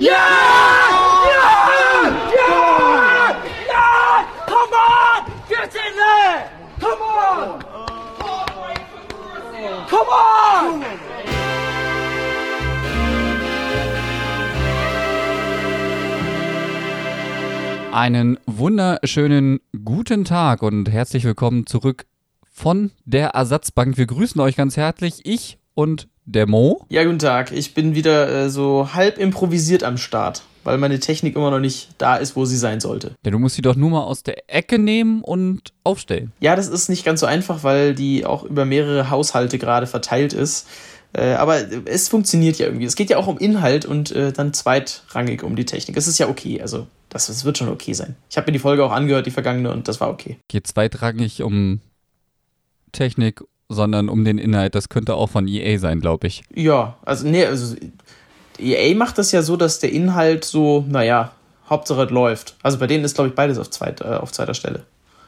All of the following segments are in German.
Ja! Ja! Ja! Ja! Come on! Get in there! Come on! Come on! Einen wunderschönen guten Tag und herzlich willkommen zurück von der Ersatzbank. Wir grüßen euch ganz herzlich. Ich und der Mo. Ja, guten Tag. Ich bin wieder äh, so halb improvisiert am Start, weil meine Technik immer noch nicht da ist, wo sie sein sollte. Ja, du musst sie doch nur mal aus der Ecke nehmen und aufstellen. Ja, das ist nicht ganz so einfach, weil die auch über mehrere Haushalte gerade verteilt ist. Äh, aber es funktioniert ja irgendwie. Es geht ja auch um Inhalt und äh, dann zweitrangig um die Technik. Es ist ja okay. Also, das, das wird schon okay sein. Ich habe mir die Folge auch angehört, die vergangene, und das war okay. Geht zweitrangig um Technik, sondern um den Inhalt. Das könnte auch von EA sein, glaube ich. Ja, also, nee, also EA macht das ja so, dass der Inhalt so, naja, Hauptsache es läuft. Also bei denen ist, glaube ich, beides auf, zweit, äh, auf zweiter Stelle.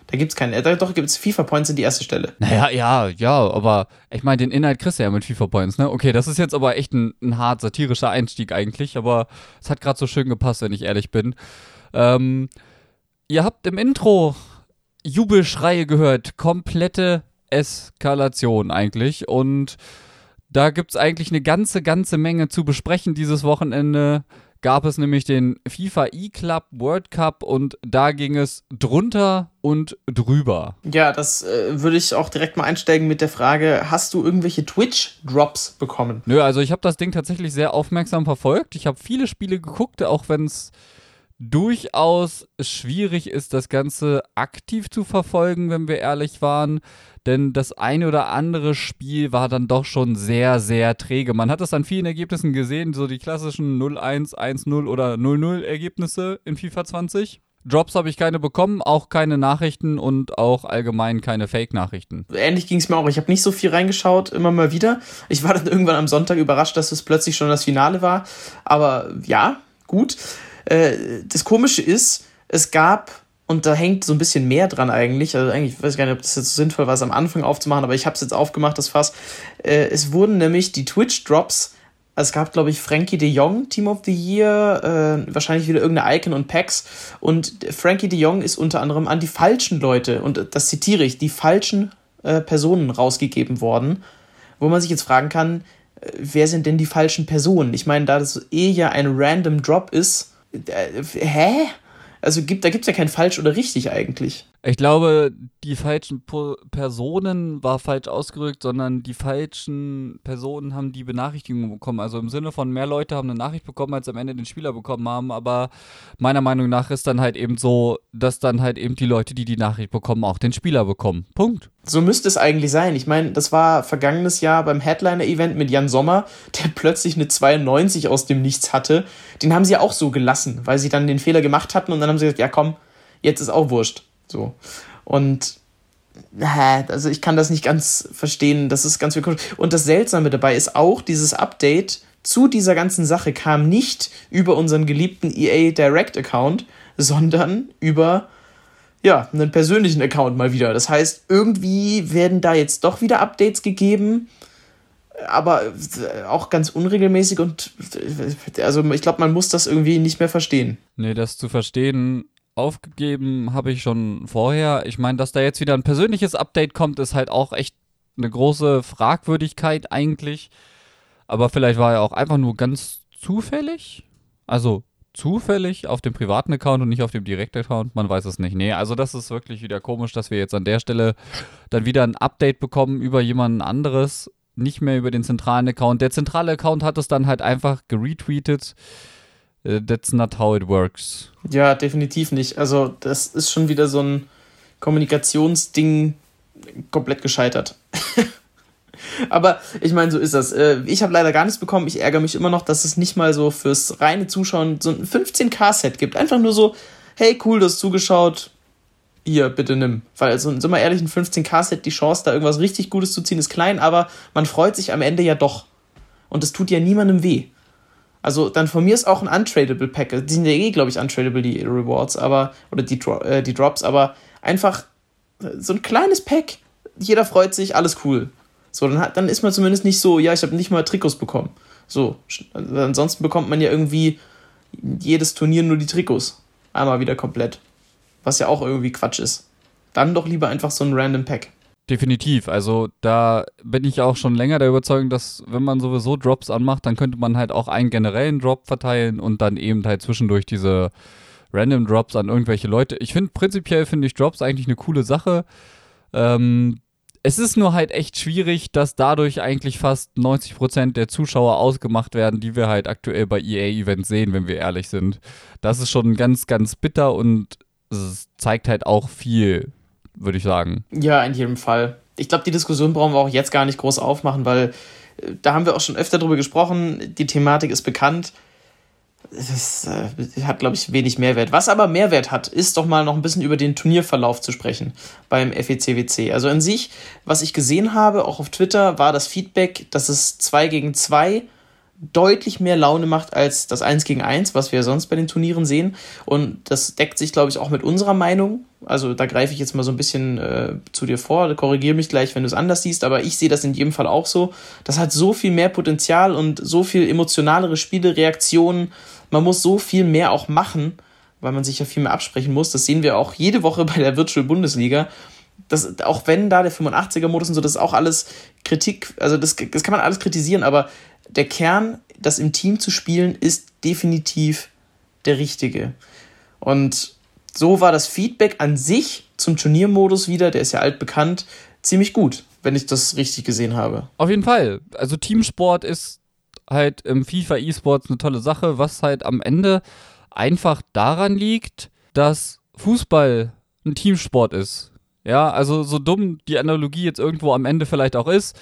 Da gibt es keine, äh, doch gibt es FIFA Points in die erste Stelle. Naja, ja, ja, aber ich meine, den Inhalt kriegst du ja mit FIFA Points, ne? Okay, das ist jetzt aber echt ein, ein hart satirischer Einstieg eigentlich, aber es hat gerade so schön gepasst, wenn ich ehrlich bin. Ähm, ihr habt im Intro Jubelschreie gehört, komplette Eskalation eigentlich und da gibt es eigentlich eine ganze, ganze Menge zu besprechen dieses Wochenende gab es nämlich den FIFA E-Club World Cup und da ging es drunter und drüber. Ja, das äh, würde ich auch direkt mal einsteigen mit der Frage, hast du irgendwelche Twitch-Drops bekommen? Nö, also ich habe das Ding tatsächlich sehr aufmerksam verfolgt. Ich habe viele Spiele geguckt, auch wenn es durchaus schwierig ist, das Ganze aktiv zu verfolgen, wenn wir ehrlich waren. Denn das eine oder andere Spiel war dann doch schon sehr, sehr träge. Man hat es an vielen Ergebnissen gesehen, so die klassischen 0-1, 1-0 oder 0-0 Ergebnisse in FIFA 20. Drops habe ich keine bekommen, auch keine Nachrichten und auch allgemein keine Fake-Nachrichten. Ähnlich ging es mir auch. Ich habe nicht so viel reingeschaut, immer mal wieder. Ich war dann irgendwann am Sonntag überrascht, dass es plötzlich schon das Finale war. Aber ja, gut. Äh, das Komische ist, es gab, und da hängt so ein bisschen mehr dran eigentlich, also eigentlich weiß ich gar nicht, ob das jetzt sinnvoll war, es am Anfang aufzumachen, aber ich habe es jetzt aufgemacht, das Fass. Äh, es wurden nämlich die Twitch-Drops es gab, glaube ich, Frankie de Jong, Team of the Year, äh, wahrscheinlich wieder irgendeine Icon und Packs. Und Frankie de Jong ist unter anderem an die falschen Leute, und das zitiere ich, die falschen äh, Personen rausgegeben worden. Wo man sich jetzt fragen kann, äh, wer sind denn die falschen Personen? Ich meine, da das eh ja ein random Drop ist, hä? Also gibt, da gibt es ja kein falsch oder richtig eigentlich. Ich glaube, die falschen po Personen war falsch ausgerückt, sondern die falschen Personen haben die Benachrichtigung bekommen. Also im Sinne von mehr Leute haben eine Nachricht bekommen, als am Ende den Spieler bekommen haben. Aber meiner Meinung nach ist dann halt eben so, dass dann halt eben die Leute, die die Nachricht bekommen, auch den Spieler bekommen. Punkt. So müsste es eigentlich sein. Ich meine, das war vergangenes Jahr beim Headliner-Event mit Jan Sommer, der plötzlich eine 92 aus dem Nichts hatte. Den haben sie ja auch so gelassen, weil sie dann den Fehler gemacht hatten und dann haben sie gesagt, ja komm, jetzt ist auch wurscht. So. Und also ich kann das nicht ganz verstehen. Das ist ganz viel. Und das Seltsame dabei ist auch, dieses Update zu dieser ganzen Sache kam nicht über unseren geliebten EA Direct Account, sondern über ja, einen persönlichen Account mal wieder. Das heißt, irgendwie werden da jetzt doch wieder Updates gegeben, aber auch ganz unregelmäßig und also ich glaube, man muss das irgendwie nicht mehr verstehen. Nee, das zu verstehen aufgegeben habe ich schon vorher. Ich meine, dass da jetzt wieder ein persönliches Update kommt, ist halt auch echt eine große Fragwürdigkeit eigentlich. Aber vielleicht war er auch einfach nur ganz zufällig. Also zufällig auf dem privaten Account und nicht auf dem Direkt-Account. Man weiß es nicht. Nee, also das ist wirklich wieder komisch, dass wir jetzt an der Stelle dann wieder ein Update bekommen über jemanden anderes. Nicht mehr über den zentralen Account. Der zentrale Account hat es dann halt einfach geretweetet. Äh, that's not how it works. Ja, definitiv nicht. Also, das ist schon wieder so ein Kommunikationsding komplett gescheitert. Aber ich meine, so ist das. Äh, ich habe leider gar nichts bekommen. Ich ärgere mich immer noch, dass es nicht mal so fürs reine Zuschauen so ein 15K-Set gibt. Einfach nur so, hey, cool, du hast zugeschaut. Hier, bitte nimm. Weil, also, sind wir ehrlich, ein 15K-Set, die Chance, da irgendwas richtig Gutes zu ziehen, ist klein, aber man freut sich am Ende ja doch. Und es tut ja niemandem weh. Also dann von mir ist auch ein untradable Pack. Die sind ja eh, glaube ich, untradable, die Rewards, aber, oder die, äh, die Drops, aber einfach so ein kleines Pack. Jeder freut sich, alles cool. So, dann, hat, dann ist man zumindest nicht so, ja, ich habe nicht mal Trikots bekommen. So, ansonsten bekommt man ja irgendwie jedes Turnier nur die Trikots. Einmal wieder komplett. Was ja auch irgendwie Quatsch ist. Dann doch lieber einfach so ein Random Pack. Definitiv. Also da bin ich auch schon länger der Überzeugung, dass wenn man sowieso Drops anmacht, dann könnte man halt auch einen generellen Drop verteilen und dann eben halt zwischendurch diese Random Drops an irgendwelche Leute. Ich finde prinzipiell finde ich Drops eigentlich eine coole Sache. Ähm, es ist nur halt echt schwierig, dass dadurch eigentlich fast 90% der Zuschauer ausgemacht werden, die wir halt aktuell bei EA-Events sehen, wenn wir ehrlich sind. Das ist schon ganz, ganz bitter und es zeigt halt auch viel, würde ich sagen. Ja, in jedem Fall. Ich glaube, die Diskussion brauchen wir auch jetzt gar nicht groß aufmachen, weil äh, da haben wir auch schon öfter drüber gesprochen. Die Thematik ist bekannt das äh, hat, glaube ich, wenig Mehrwert. Was aber Mehrwert hat, ist doch mal noch ein bisschen über den Turnierverlauf zu sprechen beim FECWC. Also an sich, was ich gesehen habe, auch auf Twitter, war das Feedback, dass es 2 gegen 2 deutlich mehr Laune macht als das 1 gegen 1, was wir sonst bei den Turnieren sehen. Und das deckt sich, glaube ich, auch mit unserer Meinung. Also da greife ich jetzt mal so ein bisschen äh, zu dir vor, korrigiere mich gleich, wenn du es anders siehst, aber ich sehe das in jedem Fall auch so. Das hat so viel mehr Potenzial und so viel emotionalere Spiele, Reaktionen. Man muss so viel mehr auch machen, weil man sich ja viel mehr absprechen muss. Das sehen wir auch jede Woche bei der Virtual Bundesliga. Das, auch wenn da der 85er-Modus und so, das ist auch alles Kritik, also das, das kann man alles kritisieren, aber der Kern, das im Team zu spielen, ist definitiv der richtige. Und so war das Feedback an sich zum Turniermodus wieder, der ist ja altbekannt, ziemlich gut, wenn ich das richtig gesehen habe. Auf jeden Fall. Also Teamsport ist halt im FIFA E-Sports eine tolle Sache, was halt am Ende einfach daran liegt, dass Fußball ein Teamsport ist. Ja, also so dumm die Analogie jetzt irgendwo am Ende vielleicht auch ist.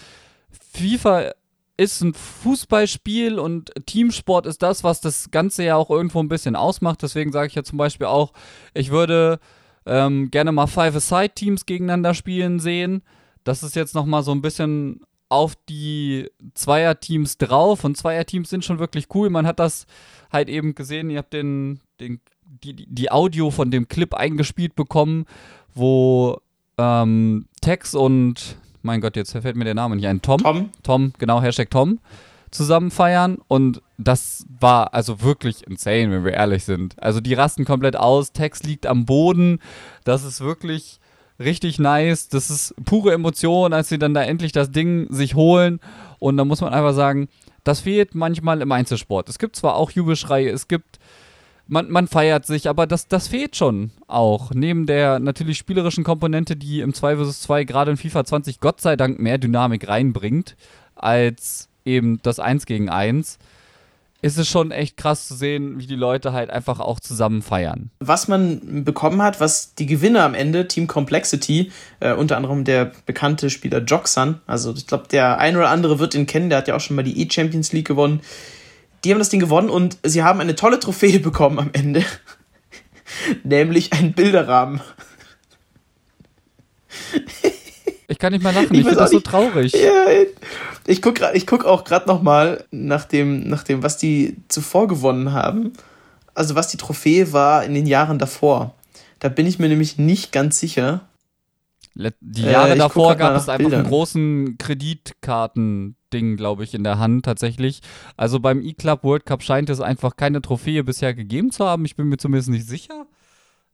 FIFA ist ein Fußballspiel und Teamsport ist das, was das Ganze ja auch irgendwo ein bisschen ausmacht. Deswegen sage ich ja zum Beispiel auch, ich würde ähm, gerne mal Five-A-Side-Teams gegeneinander spielen sehen. Das ist jetzt nochmal so ein bisschen auf die Zweierteams drauf und Zweierteams sind schon wirklich cool. Man hat das halt eben gesehen, ihr habt den, den, die, die Audio von dem Clip eingespielt bekommen, wo ähm, Tex und mein Gott, jetzt fällt mir der Name nicht ein. Tom? Tom. Tom, genau, Hashtag Tom. Zusammen feiern und das war also wirklich insane, wenn wir ehrlich sind. Also die rasten komplett aus, Text liegt am Boden. Das ist wirklich richtig nice. Das ist pure Emotion, als sie dann da endlich das Ding sich holen. Und da muss man einfach sagen, das fehlt manchmal im Einzelsport. Es gibt zwar auch Jubelschreie, es gibt man, man feiert sich, aber das, das fehlt schon auch. Neben der natürlich spielerischen Komponente, die im 2 vs 2 gerade in FIFA 20 Gott sei Dank mehr Dynamik reinbringt, als eben das 1 gegen 1, ist es schon echt krass zu sehen, wie die Leute halt einfach auch zusammen feiern. Was man bekommen hat, was die Gewinner am Ende, Team Complexity, äh, unter anderem der bekannte Spieler Joxan, also ich glaube, der ein oder andere wird ihn kennen, der hat ja auch schon mal die E-Champions League gewonnen die haben das Ding gewonnen und sie haben eine tolle Trophäe bekommen am Ende. Nämlich ein Bilderrahmen. Ich kann nicht mal lachen, ich, ich finde das so traurig. Ja, ich gucke ich guck auch gerade nochmal nach dem, nach dem, was die zuvor gewonnen haben. Also was die Trophäe war in den Jahren davor. Da bin ich mir nämlich nicht ganz sicher. Die Jahre äh, davor gab es einfach Bildern. einen großen Kreditkarten-Ding, glaube ich, in der Hand tatsächlich. Also beim E-Club World Cup scheint es einfach keine Trophäe bisher gegeben zu haben. Ich bin mir zumindest nicht sicher.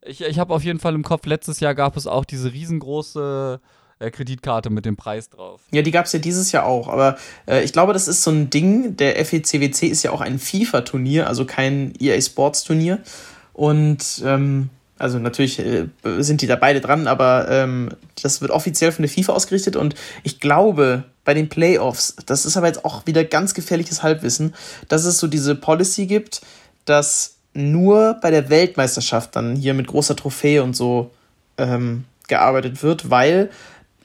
Ich, ich habe auf jeden Fall im Kopf, letztes Jahr gab es auch diese riesengroße äh, Kreditkarte mit dem Preis drauf. Ja, die gab es ja dieses Jahr auch. Aber äh, ich glaube, das ist so ein Ding. Der FECWC ist ja auch ein FIFA-Turnier, also kein EA Sports-Turnier. Und ähm, also natürlich äh, sind die da beide dran, aber ähm, das wird offiziell von der FIFA ausgerichtet und ich glaube, bei den Playoffs, das ist aber jetzt auch wieder ganz gefährliches Halbwissen, dass es so diese Policy gibt, dass nur bei der Weltmeisterschaft dann hier mit großer Trophäe und so ähm, gearbeitet wird, weil,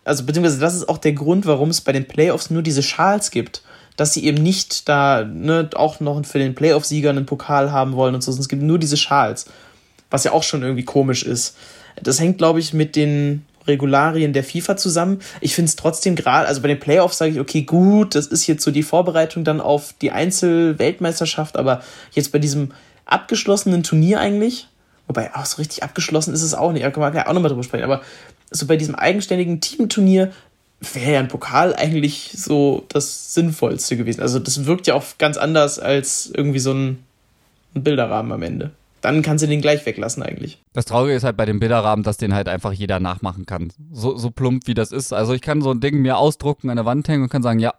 also beziehungsweise das ist auch der Grund, warum es bei den Playoffs nur diese Schals gibt dass sie eben nicht da ne, auch noch für den Playoff-Sieger einen Pokal haben wollen und so. Es gibt nur diese Schals was ja auch schon irgendwie komisch ist. Das hängt, glaube ich, mit den Regularien der FIFA zusammen. Ich finde es trotzdem gerade, also bei den Playoffs sage ich, okay, gut, das ist jetzt so die Vorbereitung dann auf die Einzel-Weltmeisterschaft, aber jetzt bei diesem abgeschlossenen Turnier eigentlich, wobei auch so richtig abgeschlossen ist es auch nicht, da kann man ja auch nochmal drüber sprechen, aber so bei diesem eigenständigen Teamturnier wäre ja ein Pokal eigentlich so das Sinnvollste gewesen. Also das wirkt ja auch ganz anders als irgendwie so ein Ein Bilderrahmen am Ende. Dann kannst du den gleich weglassen eigentlich. Das Traurige ist halt bei dem Bilderrahmen, dass den halt einfach jeder nachmachen kann. So, so plump wie das ist. Also ich kann so ein Ding mir ausdrucken, an der Wand hängen und kann sagen, ja,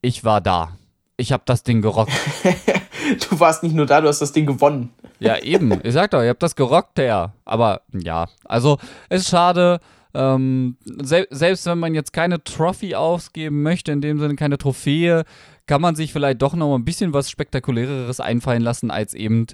ich war da. Ich habe das Ding gerockt. du warst nicht nur da, du hast das Ding gewonnen. Ja, eben. Ich sag doch, ihr habt das gerockt, ja. Aber ja, also ist schade. Ähm, sel selbst wenn man jetzt keine Trophy ausgeben möchte, in dem Sinne keine Trophäe, kann man sich vielleicht doch noch ein bisschen was Spektakuläreres einfallen lassen, als eben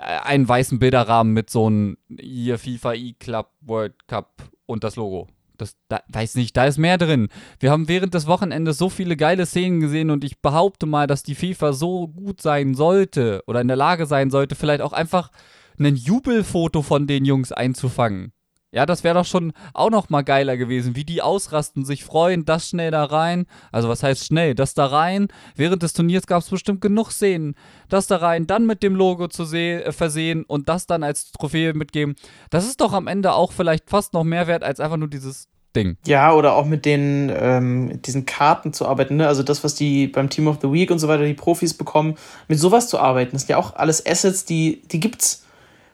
einen weißen Bilderrahmen mit so einem hier FIFA E-Club World Cup und das Logo. Das, da, weiß nicht, da ist mehr drin. Wir haben während des Wochenendes so viele geile Szenen gesehen und ich behaupte mal, dass die FIFA so gut sein sollte oder in der Lage sein sollte, vielleicht auch einfach ein Jubelfoto von den Jungs einzufangen. Ja, das wäre doch schon auch noch mal geiler gewesen, wie die ausrasten, sich freuen, das schnell da rein. Also was heißt schnell? Das da rein. Während des Turniers gab es bestimmt genug Szenen. Das da rein, dann mit dem Logo zu äh, versehen und das dann als Trophäe mitgeben. Das ist doch am Ende auch vielleicht fast noch mehr wert als einfach nur dieses Ding. Ja, oder auch mit den ähm, diesen Karten zu arbeiten. Ne? Also das, was die beim Team of the Week und so weiter die Profis bekommen, mit sowas zu arbeiten. Das sind ja auch alles Assets, die, die gibt's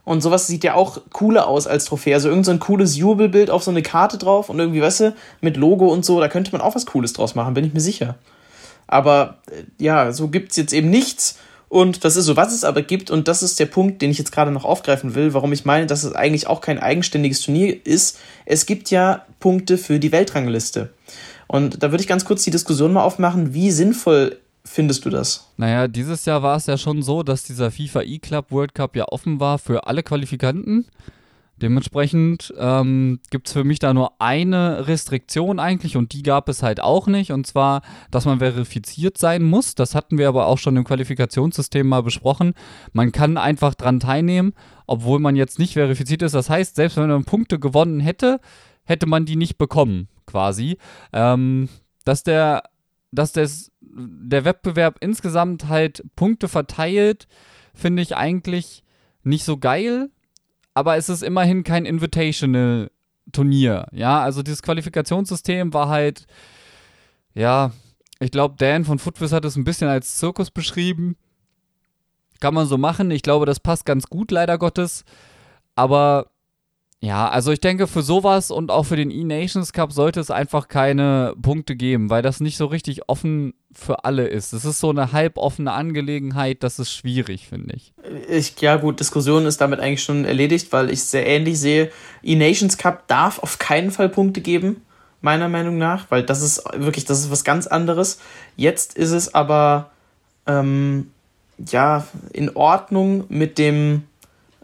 und sowas sieht ja auch cooler aus als Trophäe. Also irgend so cooles Jubelbild auf so eine Karte drauf und irgendwie, weißt du, mit Logo und so, da könnte man auch was Cooles draus machen, bin ich mir sicher. Aber äh, ja, so gibt's jetzt eben nichts. Und das ist so, was es aber gibt, und das ist der Punkt, den ich jetzt gerade noch aufgreifen will, warum ich meine, dass es eigentlich auch kein eigenständiges Turnier ist. Es gibt ja Punkte für die Weltrangliste. Und da würde ich ganz kurz die Diskussion mal aufmachen, wie sinnvoll findest du das? Naja, dieses Jahr war es ja schon so, dass dieser FIFA E-Club World Cup ja offen war für alle Qualifikanten. Dementsprechend ähm, gibt es für mich da nur eine Restriktion eigentlich und die gab es halt auch nicht. Und zwar, dass man verifiziert sein muss. Das hatten wir aber auch schon im Qualifikationssystem mal besprochen. Man kann einfach dran teilnehmen, obwohl man jetzt nicht verifiziert ist. Das heißt, selbst wenn man Punkte gewonnen hätte, hätte man die nicht bekommen, quasi. Ähm, dass der, dass das der Wettbewerb insgesamt halt Punkte verteilt, finde ich eigentlich nicht so geil. Aber es ist immerhin kein Invitational-Turnier. Ja, also dieses Qualifikationssystem war halt, ja, ich glaube, Dan von Footwiz hat es ein bisschen als Zirkus beschrieben. Kann man so machen. Ich glaube, das passt ganz gut, leider Gottes. Aber ja, also ich denke, für sowas und auch für den E-Nations Cup sollte es einfach keine Punkte geben, weil das nicht so richtig offen für alle ist. Es ist so eine halboffene Angelegenheit, das ist schwierig, finde ich. ich. Ja, gut, Diskussion ist damit eigentlich schon erledigt, weil ich sehr ähnlich sehe. E-Nations Cup darf auf keinen Fall Punkte geben, meiner Meinung nach, weil das ist wirklich, das ist was ganz anderes. Jetzt ist es aber, ähm, ja, in Ordnung mit dem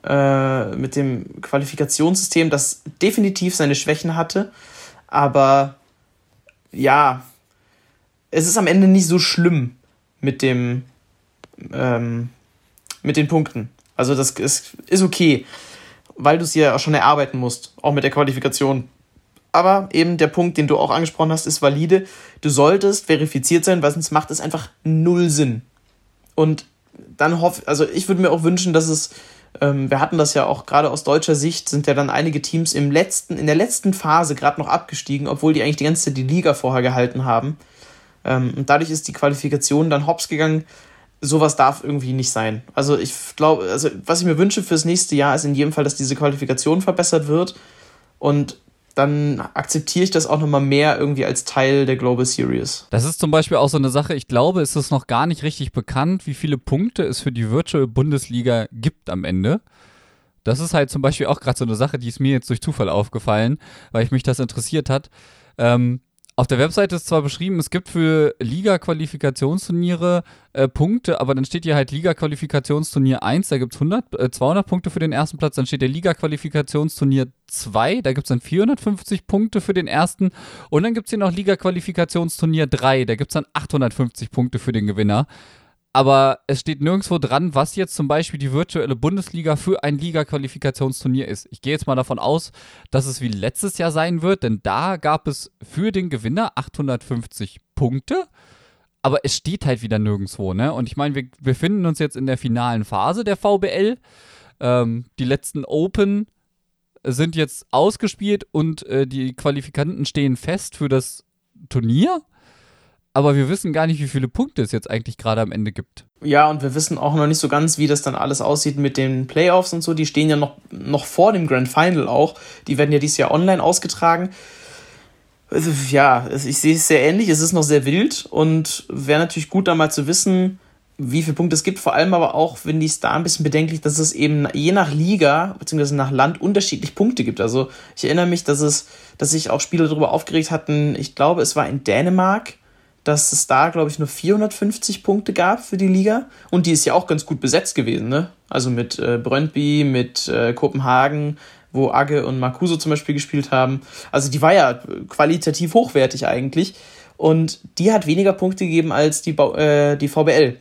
äh, mit dem Qualifikationssystem, das definitiv seine Schwächen hatte. Aber ja, es ist am Ende nicht so schlimm mit dem ähm, mit den Punkten. Also das ist, ist okay, weil du es ja auch schon erarbeiten musst, auch mit der Qualifikation. Aber eben der Punkt, den du auch angesprochen hast, ist valide. Du solltest verifiziert sein, weil sonst macht es einfach null Sinn. Und dann hoffe, also ich würde mir auch wünschen, dass es wir hatten das ja auch gerade aus deutscher Sicht, sind ja dann einige Teams im letzten, in der letzten Phase gerade noch abgestiegen, obwohl die eigentlich die ganze Zeit die Liga vorher gehalten haben. Ähm, und dadurch ist die Qualifikation dann hops gegangen. Sowas darf irgendwie nicht sein. Also ich glaube, also was ich mir wünsche fürs nächste Jahr ist in jedem Fall, dass diese Qualifikation verbessert wird. Und dann akzeptiere ich das auch nochmal mehr irgendwie als Teil der Global Series. Das ist zum Beispiel auch so eine Sache, ich glaube, es ist noch gar nicht richtig bekannt, wie viele Punkte es für die Virtual Bundesliga gibt am Ende. Das ist halt zum Beispiel auch gerade so eine Sache, die ist mir jetzt durch Zufall aufgefallen, weil ich mich das interessiert hat. Ähm, auf der Webseite ist zwar beschrieben, es gibt für Liga-Qualifikationsturniere äh, Punkte, aber dann steht hier halt Liga-Qualifikationsturnier 1, da gibt es äh, 200 Punkte für den ersten Platz, dann steht der Liga-Qualifikationsturnier 2, da gibt es dann 450 Punkte für den ersten und dann gibt es hier noch Liga-Qualifikationsturnier 3, da gibt es dann 850 Punkte für den Gewinner aber es steht nirgendwo dran, was jetzt zum Beispiel die virtuelle Bundesliga für ein Liga-Qualifikationsturnier ist. Ich gehe jetzt mal davon aus, dass es wie letztes Jahr sein wird, denn da gab es für den Gewinner 850 Punkte. Aber es steht halt wieder nirgendwo, ne? Und ich meine, wir befinden uns jetzt in der finalen Phase der VBL. Ähm, die letzten Open sind jetzt ausgespielt und äh, die Qualifikanten stehen fest für das Turnier. Aber wir wissen gar nicht, wie viele Punkte es jetzt eigentlich gerade am Ende gibt. Ja, und wir wissen auch noch nicht so ganz, wie das dann alles aussieht mit den Playoffs und so. Die stehen ja noch, noch vor dem Grand Final auch. Die werden ja dieses Jahr online ausgetragen. Ja, ich sehe es sehr ähnlich. Es ist noch sehr wild und wäre natürlich gut, da mal zu wissen, wie viele Punkte es gibt. Vor allem aber auch, finde ich es da ein bisschen bedenklich, dass es eben je nach Liga bzw. nach Land unterschiedlich Punkte gibt. Also ich erinnere mich, dass es, dass sich auch Spieler darüber aufgeregt hatten. Ich glaube, es war in Dänemark, dass es da, glaube ich, nur 450 Punkte gab für die Liga. Und die ist ja auch ganz gut besetzt gewesen, ne? Also mit äh, Brøndby, mit äh, Kopenhagen, wo Agge und Marcuso zum Beispiel gespielt haben. Also die war ja qualitativ hochwertig eigentlich. Und die hat weniger Punkte gegeben als die, äh, die VBL.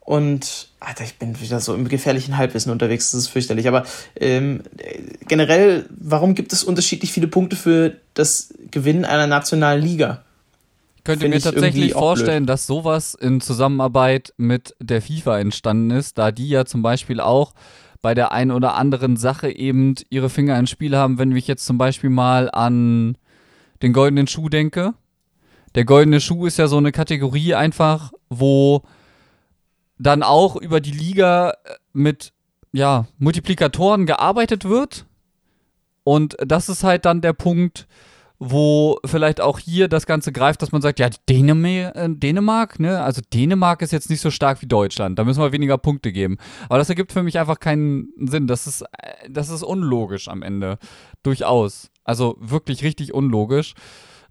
Und Alter, ich bin wieder so im gefährlichen Halbwissen unterwegs, das ist fürchterlich. Aber ähm, generell, warum gibt es unterschiedlich viele Punkte für das Gewinnen einer nationalen Liga? Könnte Find mir tatsächlich vorstellen, dass sowas in Zusammenarbeit mit der FIFA entstanden ist, da die ja zum Beispiel auch bei der einen oder anderen Sache eben ihre Finger ins Spiel haben, wenn ich jetzt zum Beispiel mal an den goldenen Schuh denke. Der goldene Schuh ist ja so eine Kategorie einfach, wo dann auch über die Liga äh, mit ja, Multiplikatoren gearbeitet wird. Und das ist halt dann der Punkt, wo vielleicht auch hier das Ganze greift, dass man sagt, ja, Dänemark, äh, Dänemark, ne? Also Dänemark ist jetzt nicht so stark wie Deutschland. Da müssen wir weniger Punkte geben. Aber das ergibt für mich einfach keinen Sinn. Das ist, äh, das ist unlogisch am Ende. Durchaus. Also wirklich richtig unlogisch.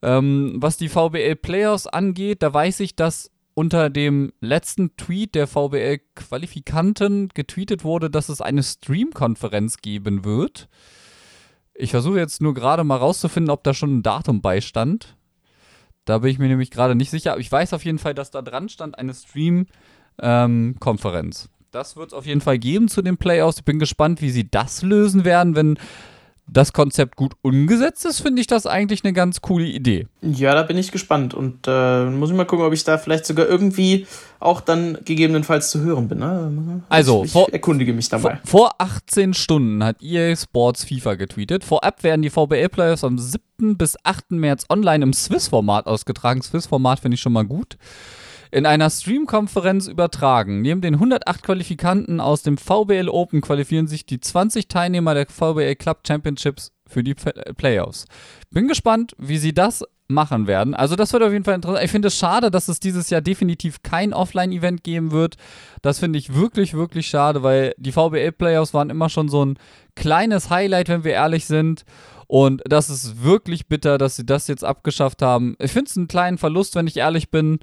Ähm, was die VBL Players angeht, da weiß ich, dass unter dem letzten Tweet der VBL-Qualifikanten getweetet wurde, dass es eine Stream-Konferenz geben wird. Ich versuche jetzt nur gerade mal rauszufinden, ob da schon ein Datum beistand. Da bin ich mir nämlich gerade nicht sicher. Aber ich weiß auf jeden Fall, dass da dran stand eine Stream-Konferenz. Ähm, das wird es auf jeden Fall geben zu den Playoffs. Ich bin gespannt, wie sie das lösen werden, wenn das Konzept gut umgesetzt ist, finde ich das eigentlich eine ganz coole Idee. Ja, da bin ich gespannt und äh, muss ich mal gucken, ob ich da vielleicht sogar irgendwie auch dann gegebenenfalls zu hören bin. Ne? Also, ich, ich erkundige mich dabei. Vor, vor 18 Stunden hat EA Sports FIFA getweetet. Vorab werden die VBL-Playoffs am 7. bis 8. März online im Swiss-Format ausgetragen. Swiss-Format finde ich schon mal gut in einer Stream-Konferenz übertragen. Neben den 108 Qualifikanten aus dem VBL Open qualifizieren sich die 20 Teilnehmer der VBL Club Championships für die Playoffs. Bin gespannt, wie sie das machen werden. Also das wird auf jeden Fall interessant. Ich finde es schade, dass es dieses Jahr definitiv kein Offline-Event geben wird. Das finde ich wirklich, wirklich schade, weil die VBL-Playoffs waren immer schon so ein kleines Highlight, wenn wir ehrlich sind. Und das ist wirklich bitter, dass sie das jetzt abgeschafft haben. Ich finde es einen kleinen Verlust, wenn ich ehrlich bin.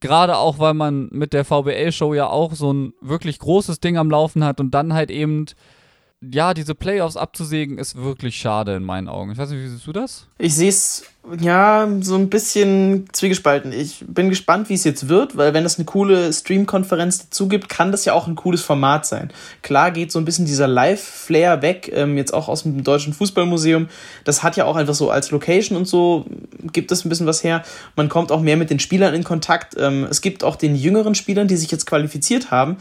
Gerade auch, weil man mit der VBL-Show ja auch so ein wirklich großes Ding am Laufen hat und dann halt eben, ja, diese Playoffs abzusägen, ist wirklich schade in meinen Augen. Ich weiß nicht, wie siehst du das? Ich sehe es ja, so ein bisschen zwiegespalten. Ich bin gespannt, wie es jetzt wird, weil wenn es eine coole Stream-Konferenz dazu gibt, kann das ja auch ein cooles Format sein. Klar geht so ein bisschen dieser Live-Flair weg, ähm, jetzt auch aus dem Deutschen Fußballmuseum. Das hat ja auch einfach so als Location und so, gibt es ein bisschen was her. Man kommt auch mehr mit den Spielern in Kontakt. Ähm, es gibt auch den jüngeren Spielern, die sich jetzt qualifiziert haben,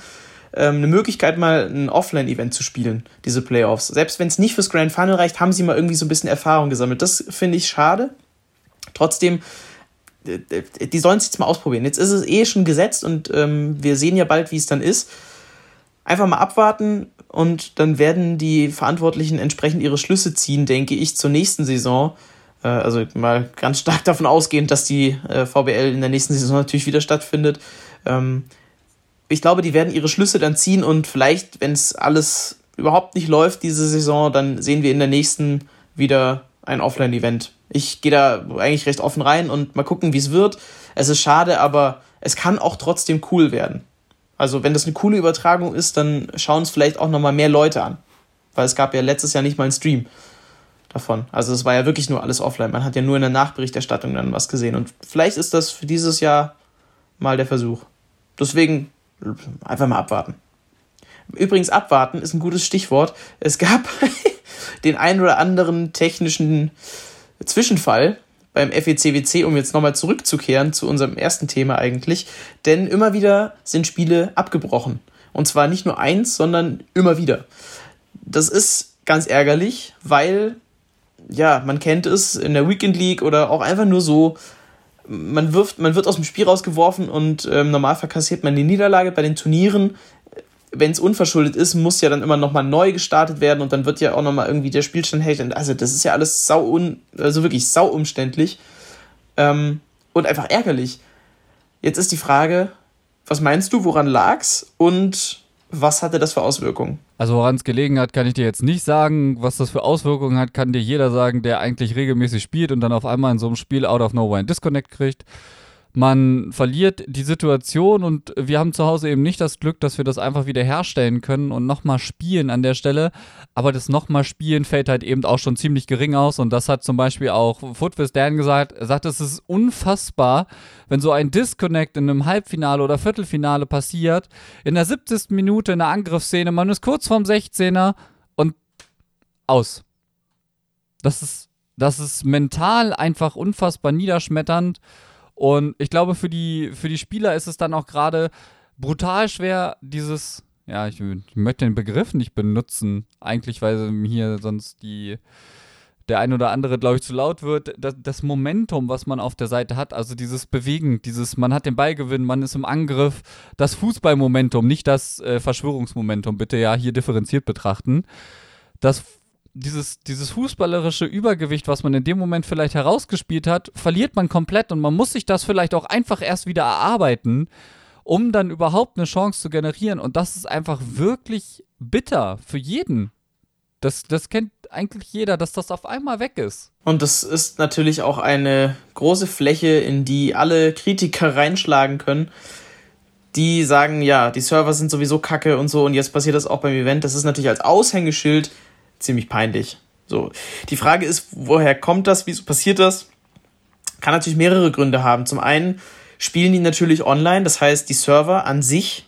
ähm, eine Möglichkeit, mal ein Offline-Event zu spielen, diese Playoffs. Selbst wenn es nicht fürs Grand Final reicht, haben sie mal irgendwie so ein bisschen Erfahrung gesammelt. Das finde ich schade. Trotzdem, die sollen es jetzt mal ausprobieren. Jetzt ist es eh schon gesetzt und ähm, wir sehen ja bald, wie es dann ist. Einfach mal abwarten und dann werden die Verantwortlichen entsprechend ihre Schlüsse ziehen, denke ich, zur nächsten Saison. Äh, also mal ganz stark davon ausgehend, dass die äh, VBL in der nächsten Saison natürlich wieder stattfindet. Ähm, ich glaube, die werden ihre Schlüsse dann ziehen und vielleicht, wenn es alles überhaupt nicht läuft diese Saison, dann sehen wir in der nächsten wieder ein Offline-Event ich gehe da eigentlich recht offen rein und mal gucken, wie es wird. Es ist schade, aber es kann auch trotzdem cool werden. Also, wenn das eine coole Übertragung ist, dann schauen es vielleicht auch nochmal mehr Leute an. Weil es gab ja letztes Jahr nicht mal einen Stream davon. Also, es war ja wirklich nur alles offline. Man hat ja nur in der Nachberichterstattung dann was gesehen. Und vielleicht ist das für dieses Jahr mal der Versuch. Deswegen einfach mal abwarten. Übrigens, abwarten ist ein gutes Stichwort. Es gab den einen oder anderen technischen Zwischenfall beim FECWC, um jetzt nochmal zurückzukehren zu unserem ersten Thema eigentlich. Denn immer wieder sind Spiele abgebrochen. Und zwar nicht nur eins, sondern immer wieder. Das ist ganz ärgerlich, weil, ja, man kennt es in der Weekend League oder auch einfach nur so, man wirft, man wird aus dem Spiel rausgeworfen und ähm, normal verkassiert man die Niederlage. Bei den Turnieren, wenn es unverschuldet ist, muss ja dann immer nochmal neu gestartet werden und dann wird ja auch nochmal irgendwie der Spielstand hält. Also das ist ja alles sau un, also wirklich sau umständlich ähm, und einfach ärgerlich. Jetzt ist die Frage, was meinst du, woran lag's und was hatte das für Auswirkungen? Also woran es gelegen hat, kann ich dir jetzt nicht sagen. Was das für Auswirkungen hat, kann dir jeder sagen, der eigentlich regelmäßig spielt und dann auf einmal in so einem Spiel out of nowhere ein Disconnect kriegt. Man verliert die Situation und wir haben zu Hause eben nicht das Glück, dass wir das einfach wieder herstellen können und nochmal spielen an der Stelle. Aber das nochmal spielen fällt halt eben auch schon ziemlich gering aus und das hat zum Beispiel auch Footwiz Dan gesagt. Er sagt, es ist unfassbar, wenn so ein Disconnect in einem Halbfinale oder Viertelfinale passiert, in der 70. Minute in der Angriffsszene, man ist kurz vorm 16er und aus. Das ist, das ist mental einfach unfassbar niederschmetternd. Und ich glaube, für die, für die Spieler ist es dann auch gerade brutal schwer, dieses, ja, ich, ich, möchte den Begriff nicht benutzen, eigentlich, weil hier sonst die, der ein oder andere, glaube ich, zu laut wird, das, das, Momentum, was man auf der Seite hat, also dieses Bewegen, dieses, man hat den Ballgewinn, man ist im Angriff, das Fußballmomentum, nicht das äh, Verschwörungsmomentum, bitte ja hier differenziert betrachten. Das dieses, dieses fußballerische Übergewicht, was man in dem Moment vielleicht herausgespielt hat, verliert man komplett und man muss sich das vielleicht auch einfach erst wieder erarbeiten, um dann überhaupt eine Chance zu generieren. Und das ist einfach wirklich bitter für jeden. Das, das kennt eigentlich jeder, dass das auf einmal weg ist. Und das ist natürlich auch eine große Fläche, in die alle Kritiker reinschlagen können. Die sagen, ja, die Server sind sowieso kacke und so und jetzt passiert das auch beim Event. Das ist natürlich als Aushängeschild ziemlich peinlich. So, die Frage ist, woher kommt das? Wieso passiert das? Kann natürlich mehrere Gründe haben. Zum einen spielen die natürlich online, das heißt, die Server an sich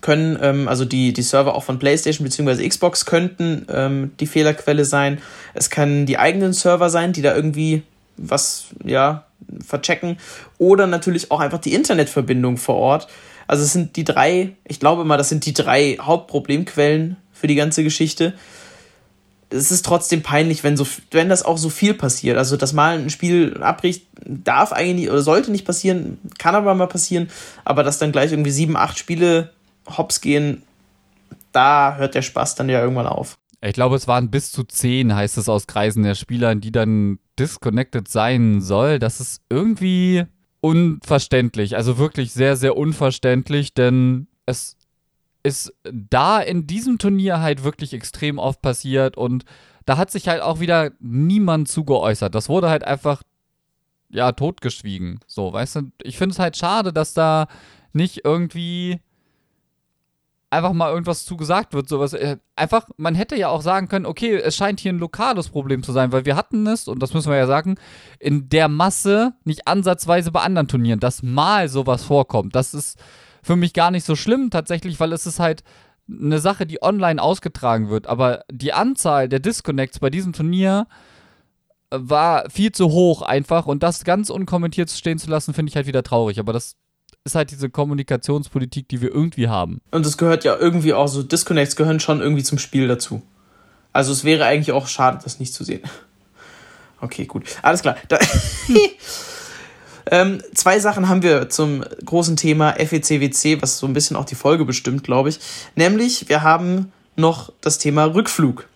können, ähm, also die, die Server auch von PlayStation bzw. Xbox könnten ähm, die Fehlerquelle sein. Es können die eigenen Server sein, die da irgendwie was, ja, verchecken. Oder natürlich auch einfach die Internetverbindung vor Ort. Also es sind die drei, ich glaube mal, das sind die drei Hauptproblemquellen für die ganze Geschichte es ist trotzdem peinlich, wenn, so, wenn das auch so viel passiert. Also, dass mal ein Spiel abbricht, darf eigentlich oder sollte nicht passieren, kann aber mal passieren. Aber dass dann gleich irgendwie sieben, acht Spiele hops gehen, da hört der Spaß dann ja irgendwann auf. Ich glaube, es waren bis zu zehn, heißt es aus Kreisen der Spieler, die dann disconnected sein soll. Das ist irgendwie unverständlich. Also wirklich sehr, sehr unverständlich, denn es ist da in diesem Turnier halt wirklich extrem oft passiert und da hat sich halt auch wieder niemand zugeäußert. Das wurde halt einfach, ja, totgeschwiegen. So, weißt du, ich finde es halt schade, dass da nicht irgendwie einfach mal irgendwas zugesagt wird. Sowas. Äh, einfach, man hätte ja auch sagen können, okay, es scheint hier ein lokales Problem zu sein, weil wir hatten es, und das müssen wir ja sagen, in der Masse nicht ansatzweise bei anderen Turnieren, dass mal sowas vorkommt. Das ist für mich gar nicht so schlimm tatsächlich, weil es ist halt eine Sache, die online ausgetragen wird. Aber die Anzahl der Disconnects bei diesem Turnier äh, war viel zu hoch einfach und das ganz unkommentiert stehen zu lassen, finde ich halt wieder traurig. Aber das ist halt diese Kommunikationspolitik, die wir irgendwie haben. Und es gehört ja irgendwie auch so, Disconnects gehören schon irgendwie zum Spiel dazu. Also es wäre eigentlich auch schade, das nicht zu sehen. Okay, gut. Alles klar. Ähm, zwei Sachen haben wir zum großen Thema FECWC, was so ein bisschen auch die Folge bestimmt, glaube ich. Nämlich, wir haben noch das Thema Rückflug.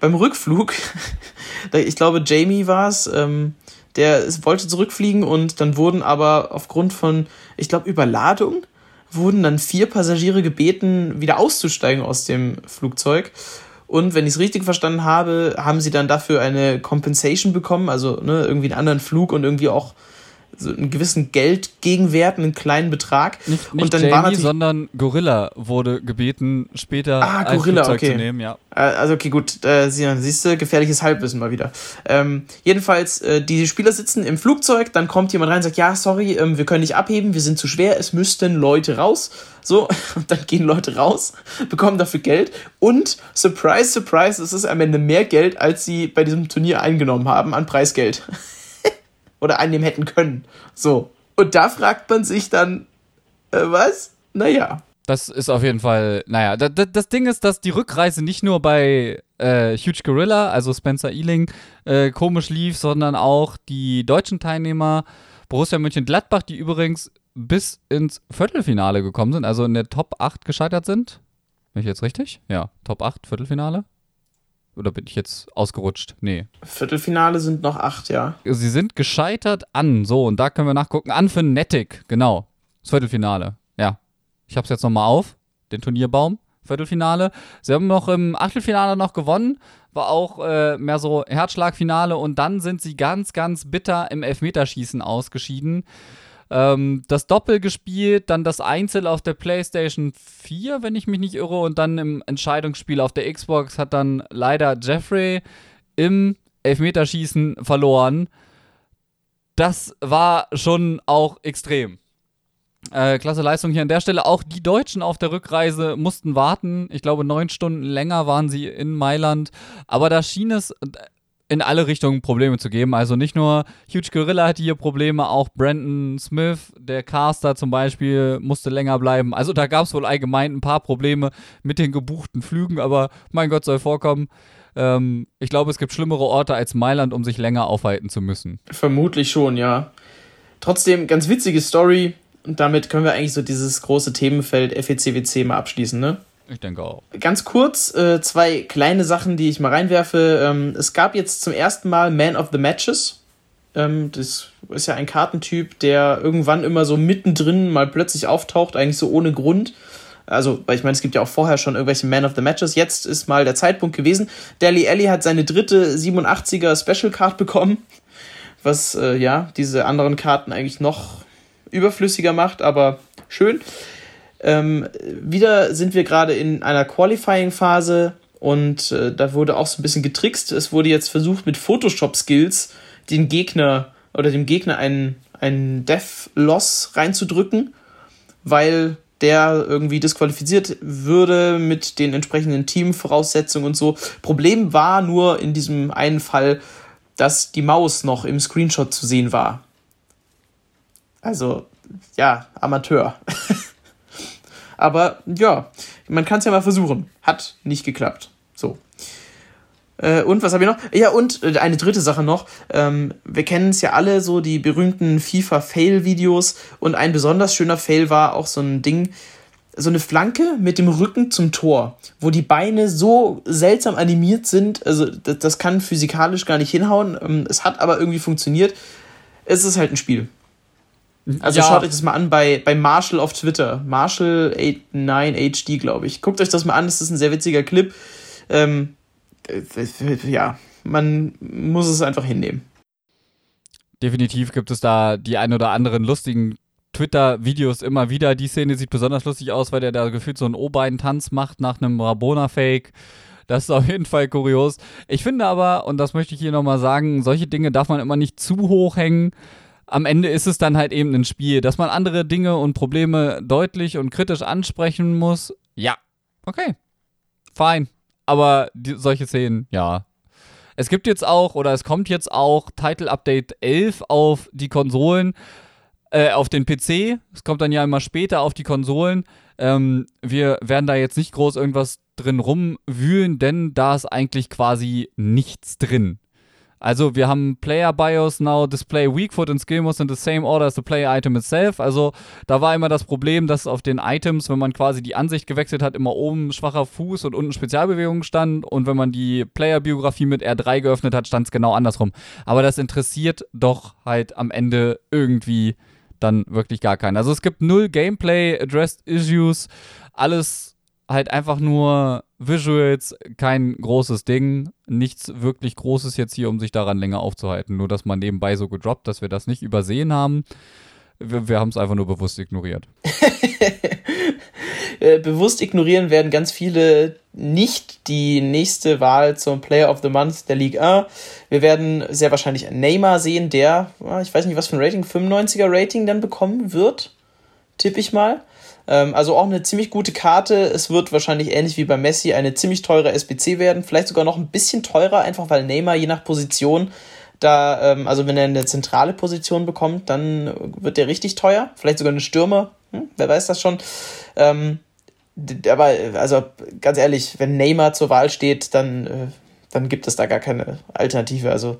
Beim Rückflug, ich glaube, Jamie war es, ähm, der wollte zurückfliegen und dann wurden aber aufgrund von, ich glaube, Überladung, wurden dann vier Passagiere gebeten, wieder auszusteigen aus dem Flugzeug. Und wenn ich es richtig verstanden habe, haben sie dann dafür eine Compensation bekommen, also ne, irgendwie einen anderen Flug und irgendwie auch so einen gewissen Geldgegenwert, einen kleinen Betrag. Nicht, nicht und dann Jamie, war natürlich, sondern Gorilla wurde gebeten, später ah, ein Gorilla, Flugzeug okay. zu nehmen, ja. Äh, Also okay, gut, äh, siehst du, gefährliches Halbwissen mal wieder. Ähm, jedenfalls, äh, die Spieler sitzen im Flugzeug, dann kommt jemand rein und sagt, ja, sorry, ähm, wir können nicht abheben, wir sind zu schwer, es müssten Leute raus. So, und dann gehen Leute raus, bekommen dafür Geld und surprise, surprise, es ist am Ende mehr Geld, als sie bei diesem Turnier eingenommen haben an Preisgeld. oder einnehmen hätten können. So. Und da fragt man sich dann, äh, was? Naja. Das ist auf jeden Fall, naja, das, das Ding ist, dass die Rückreise nicht nur bei äh, Huge Gorilla, also Spencer Ealing, äh, komisch lief, sondern auch die deutschen Teilnehmer Borussia Mönchengladbach, die übrigens bis ins Viertelfinale gekommen sind, also in der Top 8 gescheitert sind. Bin ich jetzt richtig? Ja, Top 8, Viertelfinale. Oder bin ich jetzt ausgerutscht? Nee. Viertelfinale sind noch acht, ja. Sie sind gescheitert an, so, und da können wir nachgucken, an für Nettic, genau. Das Viertelfinale, ja. Ich hab's jetzt nochmal auf, den Turnierbaum, Viertelfinale. Sie haben noch im Achtelfinale noch gewonnen, war auch äh, mehr so Herzschlagfinale und dann sind sie ganz, ganz bitter im Elfmeterschießen ausgeschieden ähm, das Doppel gespielt, dann das Einzel auf der PlayStation 4, wenn ich mich nicht irre, und dann im Entscheidungsspiel auf der Xbox hat dann leider Jeffrey im Elfmeterschießen verloren. Das war schon auch extrem. Äh, klasse Leistung hier an der Stelle. Auch die Deutschen auf der Rückreise mussten warten. Ich glaube, neun Stunden länger waren sie in Mailand. Aber da schien es in alle Richtungen Probleme zu geben. Also nicht nur Huge Gorilla hatte hier Probleme, auch Brandon Smith, der Caster zum Beispiel, musste länger bleiben. Also da gab es wohl allgemein ein paar Probleme mit den gebuchten Flügen, aber mein Gott soll vorkommen. Ähm, ich glaube, es gibt schlimmere Orte als Mailand, um sich länger aufhalten zu müssen. Vermutlich schon, ja. Trotzdem, ganz witzige Story. Und damit können wir eigentlich so dieses große Themenfeld FECWC mal abschließen, ne? Ich denke auch. Ganz kurz, äh, zwei kleine Sachen, die ich mal reinwerfe. Ähm, es gab jetzt zum ersten Mal Man of the Matches. Ähm, das ist ja ein Kartentyp, der irgendwann immer so mittendrin mal plötzlich auftaucht, eigentlich so ohne Grund. Also, weil ich meine, es gibt ja auch vorher schon irgendwelche Man of the Matches. Jetzt ist mal der Zeitpunkt gewesen. Dally Alley hat seine dritte 87er Special Card bekommen, was äh, ja diese anderen Karten eigentlich noch überflüssiger macht, aber schön. Ähm, wieder sind wir gerade in einer Qualifying-Phase und äh, da wurde auch so ein bisschen getrickst. Es wurde jetzt versucht, mit Photoshop-Skills den Gegner oder dem Gegner einen, einen Death-Loss reinzudrücken, weil der irgendwie disqualifiziert würde mit den entsprechenden Teamvoraussetzungen und so. Problem war nur in diesem einen Fall, dass die Maus noch im Screenshot zu sehen war. Also, ja, Amateur. Aber ja, man kann es ja mal versuchen. Hat nicht geklappt. So. Äh, und was habe ich noch? Ja, und äh, eine dritte Sache noch. Ähm, wir kennen es ja alle, so die berühmten FIFA-Fail-Videos. Und ein besonders schöner Fail war auch so ein Ding, so eine Flanke mit dem Rücken zum Tor, wo die Beine so seltsam animiert sind. Also, das, das kann physikalisch gar nicht hinhauen. Ähm, es hat aber irgendwie funktioniert. Es ist halt ein Spiel. Also ja. schaut euch das mal an bei, bei Marshall auf Twitter. Marshall89HD, glaube ich. Guckt euch das mal an, das ist ein sehr witziger Clip. Ähm, äh, ja, man muss es einfach hinnehmen. Definitiv gibt es da die ein oder anderen lustigen Twitter-Videos immer wieder. Die Szene sieht besonders lustig aus, weil der da gefühlt so einen O-Bein-Tanz macht nach einem Rabona-Fake. Das ist auf jeden Fall kurios. Ich finde aber, und das möchte ich hier nochmal sagen, solche Dinge darf man immer nicht zu hoch hängen am Ende ist es dann halt eben ein Spiel, dass man andere Dinge und Probleme deutlich und kritisch ansprechen muss. Ja, okay, fein. Aber die, solche Szenen, ja. Es gibt jetzt auch, oder es kommt jetzt auch Title Update 11 auf die Konsolen, äh, auf den PC. Es kommt dann ja immer später auf die Konsolen. Ähm, wir werden da jetzt nicht groß irgendwas drin rumwühlen, denn da ist eigentlich quasi nichts drin. Also wir haben Player BIOS now display weak foot and skill moves in the same order as the player item itself. Also da war immer das Problem, dass auf den Items, wenn man quasi die Ansicht gewechselt hat, immer oben schwacher Fuß und unten Spezialbewegung stand und wenn man die Player-Biografie mit R3 geöffnet hat, stand es genau andersrum. Aber das interessiert doch halt am Ende irgendwie dann wirklich gar keinen. Also es gibt null Gameplay, Addressed Issues, alles halt einfach nur Visuals, kein großes Ding, nichts wirklich Großes jetzt hier, um sich daran länger aufzuhalten. Nur, dass man nebenbei so gedroppt, dass wir das nicht übersehen haben. Wir, wir haben es einfach nur bewusst ignoriert. Äh, bewusst ignorieren werden ganz viele nicht die nächste Wahl zum Player of the Month der Ligue 1. Wir werden sehr wahrscheinlich Neymar sehen, der, ich weiß nicht, was für ein Rating, 95er Rating dann bekommen wird, tippe ich mal. Ähm, also auch eine ziemlich gute Karte. Es wird wahrscheinlich ähnlich wie bei Messi eine ziemlich teure SBC werden. Vielleicht sogar noch ein bisschen teurer, einfach weil Neymar je nach Position da, ähm, also wenn er eine zentrale Position bekommt, dann wird der richtig teuer. Vielleicht sogar eine Stürmer. Hm, wer weiß das schon. Ähm, aber, also ganz ehrlich, wenn Neymar zur Wahl steht, dann, äh, dann gibt es da gar keine Alternative. Also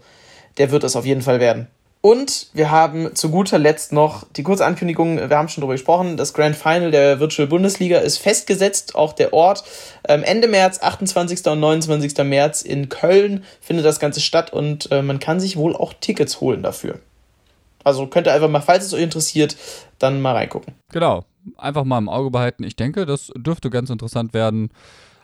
der wird es auf jeden Fall werden. Und wir haben zu guter Letzt noch die kurze Ankündigung, wir haben schon darüber gesprochen, das Grand Final der Virtual Bundesliga ist festgesetzt, auch der Ort. Ähm, Ende März, 28. und 29. März in Köln findet das Ganze statt und äh, man kann sich wohl auch Tickets holen dafür. Also könnt ihr einfach mal, falls es euch interessiert, dann mal reingucken. Genau, einfach mal im Auge behalten. Ich denke, das dürfte ganz interessant werden.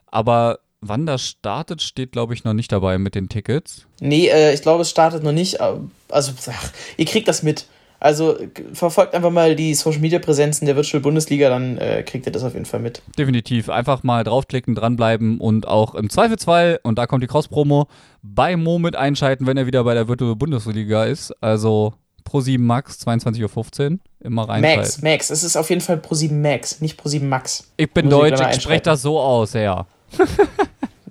Aber wann das startet, steht, glaube ich, noch nicht dabei mit den Tickets. Nee, äh, ich glaube, es startet noch nicht. Also, ach, ihr kriegt das mit. Also verfolgt einfach mal die Social Media Präsenzen der Virtual Bundesliga, dann äh, kriegt ihr das auf jeden Fall mit. Definitiv. Einfach mal draufklicken, dranbleiben und auch im Zweifelsfall, und da kommt die Cross-Promo, bei Mo mit einschalten, wenn er wieder bei der Virtual Bundesliga ist. Also Pro7 Max, 22.15 Uhr. Immer reinschalten. Max, Max. Es ist auf jeden Fall Pro7 Max, nicht Pro7 Max. Ich bin Muss Deutsch, ich, ich spreche das so aus, ja.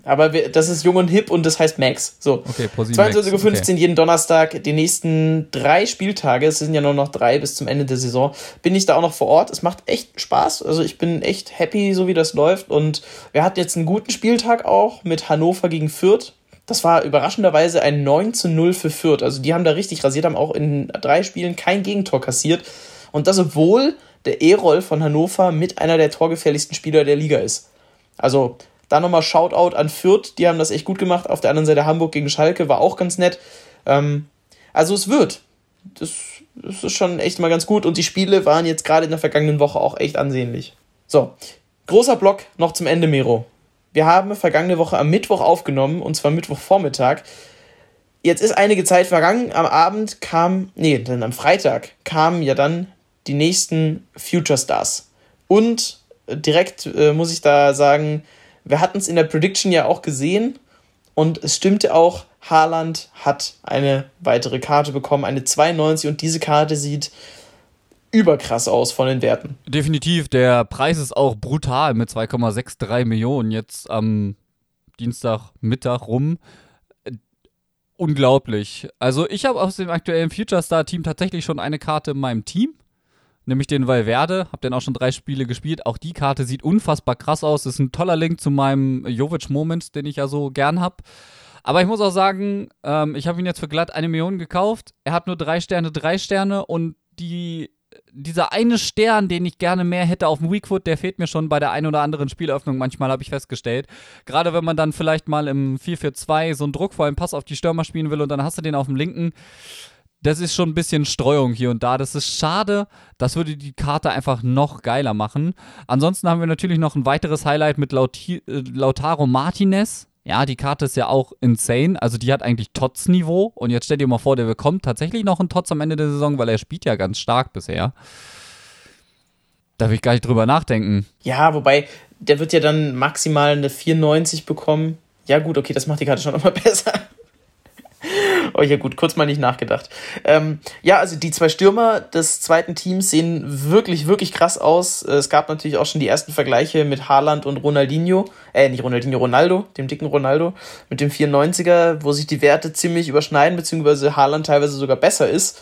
Aber wir, das ist jung und hip und das heißt Max. So. Okay, 22.15 Uhr okay. jeden Donnerstag, die nächsten drei Spieltage, es sind ja nur noch drei bis zum Ende der Saison, bin ich da auch noch vor Ort. Es macht echt Spaß. Also ich bin echt happy, so wie das läuft. Und wir hatten jetzt einen guten Spieltag auch mit Hannover gegen Fürth. Das war überraschenderweise ein 9 zu 0 für Fürth. Also die haben da richtig rasiert, haben auch in drei Spielen kein Gegentor kassiert. Und das, obwohl der E-Roll von Hannover mit einer der torgefährlichsten Spieler der Liga ist. Also da nochmal Shoutout an Fürth, die haben das echt gut gemacht. Auf der anderen Seite Hamburg gegen Schalke war auch ganz nett. Ähm, also es wird. Das, das ist schon echt mal ganz gut. Und die Spiele waren jetzt gerade in der vergangenen Woche auch echt ansehnlich. So, großer Block noch zum Ende, Mero. Wir haben vergangene Woche am Mittwoch aufgenommen, und zwar Mittwochvormittag. Jetzt ist einige Zeit vergangen. Am Abend kam, nee, dann am Freitag kamen ja dann die nächsten Future Stars. Und direkt äh, muss ich da sagen, wir hatten es in der Prediction ja auch gesehen und es stimmte auch, Haaland hat eine weitere Karte bekommen, eine 92 und diese Karte sieht überkrass aus von den Werten. Definitiv, der Preis ist auch brutal mit 2,63 Millionen jetzt am Dienstagmittag rum. Unglaublich. Also ich habe aus dem aktuellen Future Star Team tatsächlich schon eine Karte in meinem Team nämlich den Valverde. Hab den auch schon drei Spiele gespielt. Auch die Karte sieht unfassbar krass aus. Ist ein toller Link zu meinem Jovic-Moment, den ich ja so gern hab. Aber ich muss auch sagen, ähm, ich habe ihn jetzt für glatt eine Million gekauft. Er hat nur drei Sterne, drei Sterne und die, dieser eine Stern, den ich gerne mehr hätte auf dem Weakfoot, der fehlt mir schon bei der ein oder anderen Spielöffnung manchmal, habe ich festgestellt. Gerade wenn man dann vielleicht mal im 4-4-2 so einen druckvollen Pass auf die Stürmer spielen will und dann hast du den auf dem linken das ist schon ein bisschen Streuung hier und da. Das ist schade. Das würde die Karte einfach noch geiler machen. Ansonsten haben wir natürlich noch ein weiteres Highlight mit Lauti äh, Lautaro Martinez. Ja, die Karte ist ja auch insane. Also die hat eigentlich Tots-Niveau. Und jetzt stell dir mal vor, der bekommt tatsächlich noch einen Tots am Ende der Saison, weil er spielt ja ganz stark bisher. Da will ich gar nicht drüber nachdenken. Ja, wobei, der wird ja dann maximal eine 94 bekommen. Ja, gut, okay, das macht die Karte schon nochmal besser. Oh ja, gut, kurz mal nicht nachgedacht. Ähm, ja, also die zwei Stürmer des zweiten Teams sehen wirklich, wirklich krass aus. Es gab natürlich auch schon die ersten Vergleiche mit Haaland und Ronaldinho. Äh, nicht Ronaldinho, Ronaldo, dem dicken Ronaldo, mit dem 94er, wo sich die Werte ziemlich überschneiden, beziehungsweise Haaland teilweise sogar besser ist.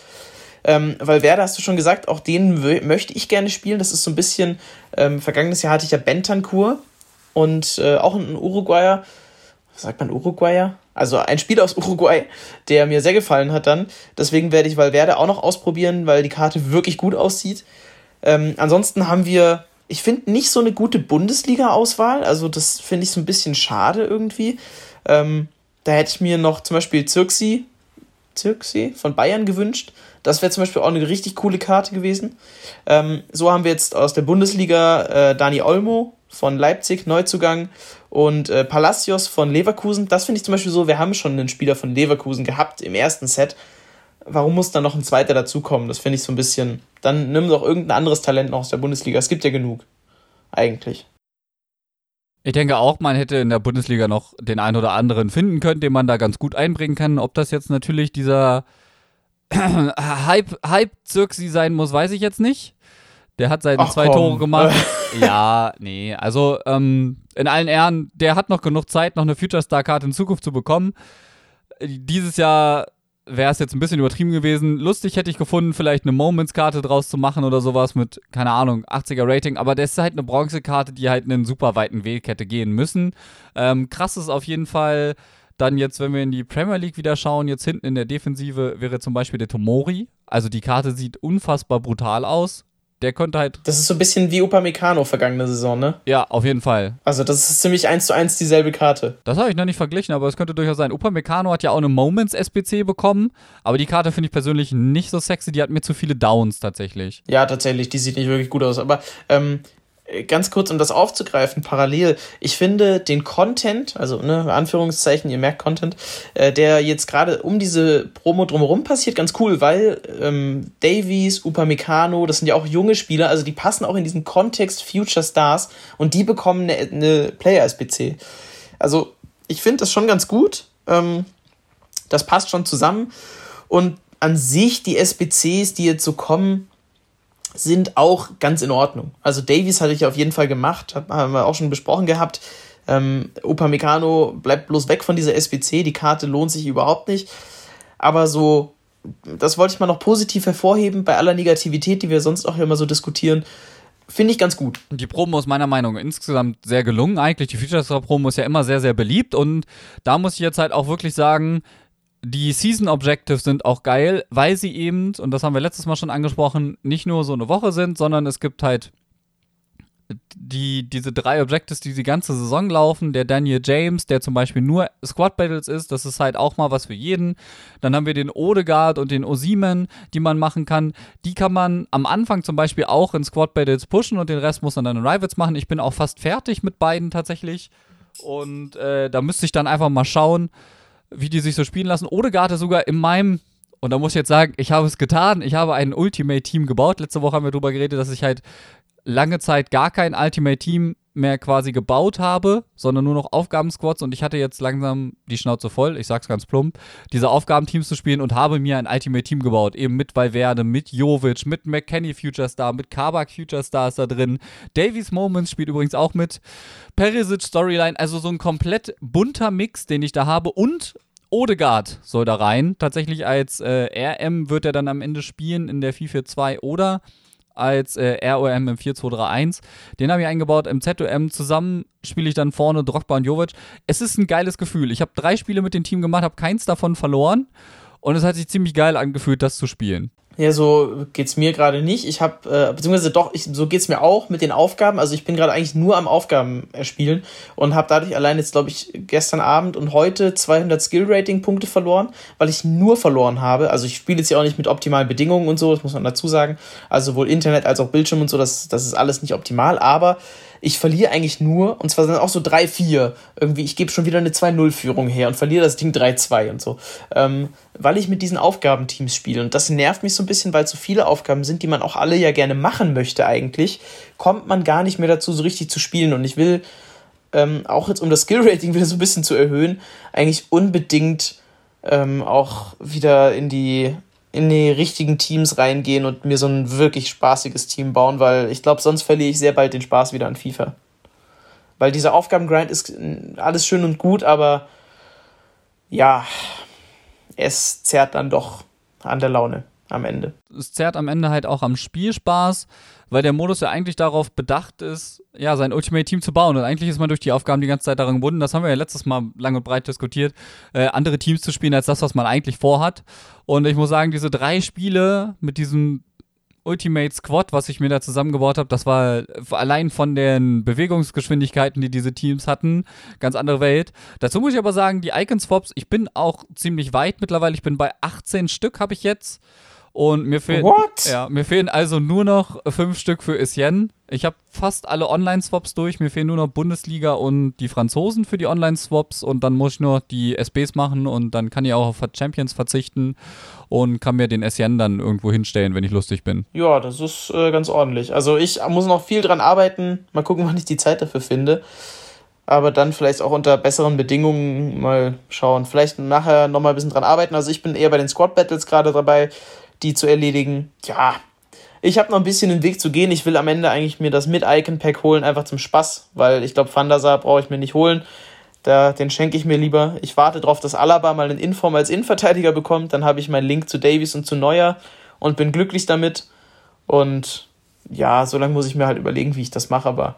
Ähm, weil Werder, hast du schon gesagt, auch den möchte ich gerne spielen. Das ist so ein bisschen, ähm, vergangenes Jahr hatte ich ja Bentancur und äh, auch ein Uruguayer. Sagt man Uruguayer? Also ein Spiel aus Uruguay, der mir sehr gefallen hat dann. Deswegen werde ich Valverde auch noch ausprobieren, weil die Karte wirklich gut aussieht. Ähm, ansonsten haben wir, ich finde, nicht so eine gute Bundesliga-Auswahl. Also das finde ich so ein bisschen schade irgendwie. Ähm, da hätte ich mir noch zum Beispiel Zirksi, Zirksi von Bayern gewünscht. Das wäre zum Beispiel auch eine richtig coole Karte gewesen. Ähm, so haben wir jetzt aus der Bundesliga äh, Dani Olmo von Leipzig, Neuzugang, und äh, Palacios von Leverkusen. Das finde ich zum Beispiel so, wir haben schon einen Spieler von Leverkusen gehabt im ersten Set. Warum muss dann noch ein zweiter dazukommen? Das finde ich so ein bisschen. Dann nimm doch irgendein anderes Talent noch aus der Bundesliga. Es gibt ja genug. Eigentlich. Ich denke auch, man hätte in der Bundesliga noch den einen oder anderen finden können, den man da ganz gut einbringen kann. Ob das jetzt natürlich dieser Hype-Zirksi Hype sein muss, weiß ich jetzt nicht. Der hat seine Ach, zwei komm. Tore gemacht. ja, nee, also ähm, in allen Ehren, der hat noch genug Zeit, noch eine Future Star Karte in Zukunft zu bekommen. Dieses Jahr wäre es jetzt ein bisschen übertrieben gewesen. Lustig hätte ich gefunden, vielleicht eine Moments-Karte draus zu machen oder sowas mit, keine Ahnung, 80er Rating. Aber das ist halt eine Bronze-Karte, die halt einen super weiten Weg hätte gehen müssen. Ähm, krass ist auf jeden Fall, Dann jetzt, wenn wir in die Premier League wieder schauen, jetzt hinten in der Defensive wäre zum Beispiel der Tomori. Also die Karte sieht unfassbar brutal aus. Der könnte halt. Das ist so ein bisschen wie Upamecano vergangene Saison, ne? Ja, auf jeden Fall. Also das ist ziemlich eins zu eins dieselbe Karte. Das habe ich noch nicht verglichen, aber es könnte durchaus sein. Upamecano hat ja auch eine Moments SBC bekommen, aber die Karte finde ich persönlich nicht so sexy. Die hat mir zu viele Downs tatsächlich. Ja, tatsächlich. Die sieht nicht wirklich gut aus. Aber ähm, ganz kurz, um das aufzugreifen, parallel, ich finde den Content, also ne, Anführungszeichen, ihr merkt Content, äh, der jetzt gerade um diese Promo drumherum passiert, ganz cool, weil ähm, Davies, Upamecano, das sind ja auch junge Spieler, also die passen auch in diesen Kontext Future Stars und die bekommen eine, eine Player-SBC. Also ich finde das schon ganz gut, ähm, das passt schon zusammen und an sich die SBCs, die jetzt so kommen, sind auch ganz in Ordnung. Also Davies hatte ich auf jeden Fall gemacht, haben wir auch schon besprochen gehabt. Ähm, Upamecano bleibt bloß weg von dieser SBC, die Karte lohnt sich überhaupt nicht. Aber so, das wollte ich mal noch positiv hervorheben, bei aller Negativität, die wir sonst auch immer so diskutieren, finde ich ganz gut. Die Promo ist meiner Meinung nach insgesamt sehr gelungen eigentlich. Die Future Star Promo ist ja immer sehr, sehr beliebt und da muss ich jetzt halt auch wirklich sagen, die Season Objectives sind auch geil, weil sie eben, und das haben wir letztes Mal schon angesprochen, nicht nur so eine Woche sind, sondern es gibt halt die, diese drei Objectives, die die ganze Saison laufen. Der Daniel James, der zum Beispiel nur Squad Battles ist, das ist halt auch mal was für jeden. Dann haben wir den Odegaard und den Osimen, die man machen kann. Die kann man am Anfang zum Beispiel auch in Squad Battles pushen und den Rest muss man dann in Rivals machen. Ich bin auch fast fertig mit beiden tatsächlich. Und äh, da müsste ich dann einfach mal schauen, wie die sich so spielen lassen. Odegaard ist sogar in meinem, und da muss ich jetzt sagen, ich habe es getan. Ich habe ein Ultimate-Team gebaut. Letzte Woche haben wir darüber geredet, dass ich halt lange Zeit gar kein Ultimate-Team mehr quasi gebaut habe, sondern nur noch Aufgabensquads und ich hatte jetzt langsam die Schnauze voll, ich sag's ganz plump, diese Aufgabenteams zu spielen und habe mir ein Ultimate Team gebaut, eben mit Valverde, mit Jovic, mit McKenny Future Star, mit Kabak Future Star ist da drin, Davies Moments spielt übrigens auch mit, Perisic Storyline, also so ein komplett bunter Mix, den ich da habe und Odegaard soll da rein, tatsächlich als äh, RM wird er dann am Ende spielen in der FIFA 2 oder als äh, ROM im 4-2-3-1. Den habe ich eingebaut. Im ZOM zusammen spiele ich dann vorne Drogba und Jovic. Es ist ein geiles Gefühl. Ich habe drei Spiele mit dem Team gemacht, habe keins davon verloren. Und es hat sich ziemlich geil angefühlt, das zu spielen. Ja, so geht's mir gerade nicht. Ich habe, äh, beziehungsweise doch, ich, so geht's mir auch mit den Aufgaben. Also ich bin gerade eigentlich nur am Aufgaben erspielen und habe dadurch allein jetzt, glaube ich, gestern Abend und heute 200 Skill-Rating-Punkte verloren, weil ich nur verloren habe. Also ich spiele jetzt ja auch nicht mit optimalen Bedingungen und so, das muss man dazu sagen. Also sowohl Internet als auch Bildschirm und so, das, das ist alles nicht optimal, aber ich verliere eigentlich nur, und zwar sind auch so 3-4. Irgendwie, ich gebe schon wieder eine 2-0-Führung her und verliere das Ding 3-2 und so. Ähm, weil ich mit diesen Aufgabenteams spiele. Und das nervt mich so ein bisschen, weil es so viele Aufgaben sind, die man auch alle ja gerne machen möchte eigentlich, kommt man gar nicht mehr dazu, so richtig zu spielen. Und ich will, ähm, auch jetzt um das Skill-Rating wieder so ein bisschen zu erhöhen, eigentlich unbedingt ähm, auch wieder in die in die richtigen Teams reingehen und mir so ein wirklich spaßiges Team bauen, weil ich glaube, sonst verliere ich sehr bald den Spaß wieder an FIFA. Weil dieser Aufgabengrind ist alles schön und gut, aber ja, es zerrt dann doch an der Laune am Ende. Es zerrt am Ende halt auch am Spielspaß, weil der Modus ja eigentlich darauf bedacht ist, ja, sein Ultimate Team zu bauen. Und eigentlich ist man durch die Aufgaben die ganze Zeit daran gebunden, das haben wir ja letztes Mal lang und breit diskutiert, äh, andere Teams zu spielen als das, was man eigentlich vorhat. Und ich muss sagen, diese drei Spiele mit diesem Ultimate Squad, was ich mir da zusammengebaut habe, das war allein von den Bewegungsgeschwindigkeiten, die diese Teams hatten, ganz andere Welt. Dazu muss ich aber sagen, die Icon Swaps, ich bin auch ziemlich weit mittlerweile. Ich bin bei 18 Stück habe ich jetzt. Und mir fehlen, ja, mir fehlen also nur noch fünf Stück für Essien. Ich habe fast alle Online-Swaps durch. Mir fehlen nur noch Bundesliga und die Franzosen für die Online-Swaps. Und dann muss ich nur die SBs machen und dann kann ich auch auf Champions verzichten und kann mir den Essien dann irgendwo hinstellen, wenn ich lustig bin. Ja, das ist äh, ganz ordentlich. Also ich muss noch viel dran arbeiten. Mal gucken, wann ich die Zeit dafür finde aber dann vielleicht auch unter besseren Bedingungen mal schauen. Vielleicht nachher nochmal ein bisschen dran arbeiten. Also ich bin eher bei den Squad Battles gerade dabei die zu erledigen. Ja, ich habe noch ein bisschen den Weg zu gehen. Ich will am Ende eigentlich mir das mit Icon Pack holen, einfach zum Spaß, weil ich glaube, Sar brauche ich mir nicht holen. Da, den schenke ich mir lieber. Ich warte darauf, dass Alaba mal einen Inform als Innenverteidiger bekommt. Dann habe ich meinen Link zu Davies und zu Neuer und bin glücklich damit. Und ja, so lange muss ich mir halt überlegen, wie ich das mache. Aber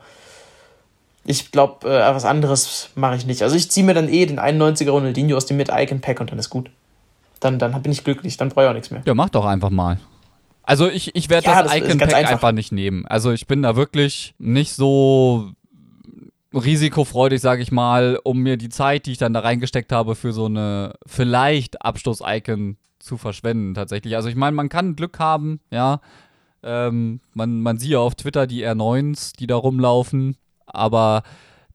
Ich glaube, äh, was anderes mache ich nicht. Also ich ziehe mir dann eh den 91er Ronaldinho aus dem Mid-Icon-Pack und dann ist gut. Dann, dann bin ich glücklich, dann brauche ich auch nichts mehr. Ja, mach doch einfach mal. Also ich, ich werde Ja, das, das Icon Pack einfach. einfach nicht nehmen. Also ich bin da wirklich nicht so risikofreudig, sage ich mal, um mir die Zeit, die ich dann da reingesteckt habe, für so eine vielleicht Abstoß-Icon zu verschwenden tatsächlich. Also ich meine, man kann Glück haben, ja. Ähm, man, man sieht ja auf Twitter die R9s, die da rumlaufen, aber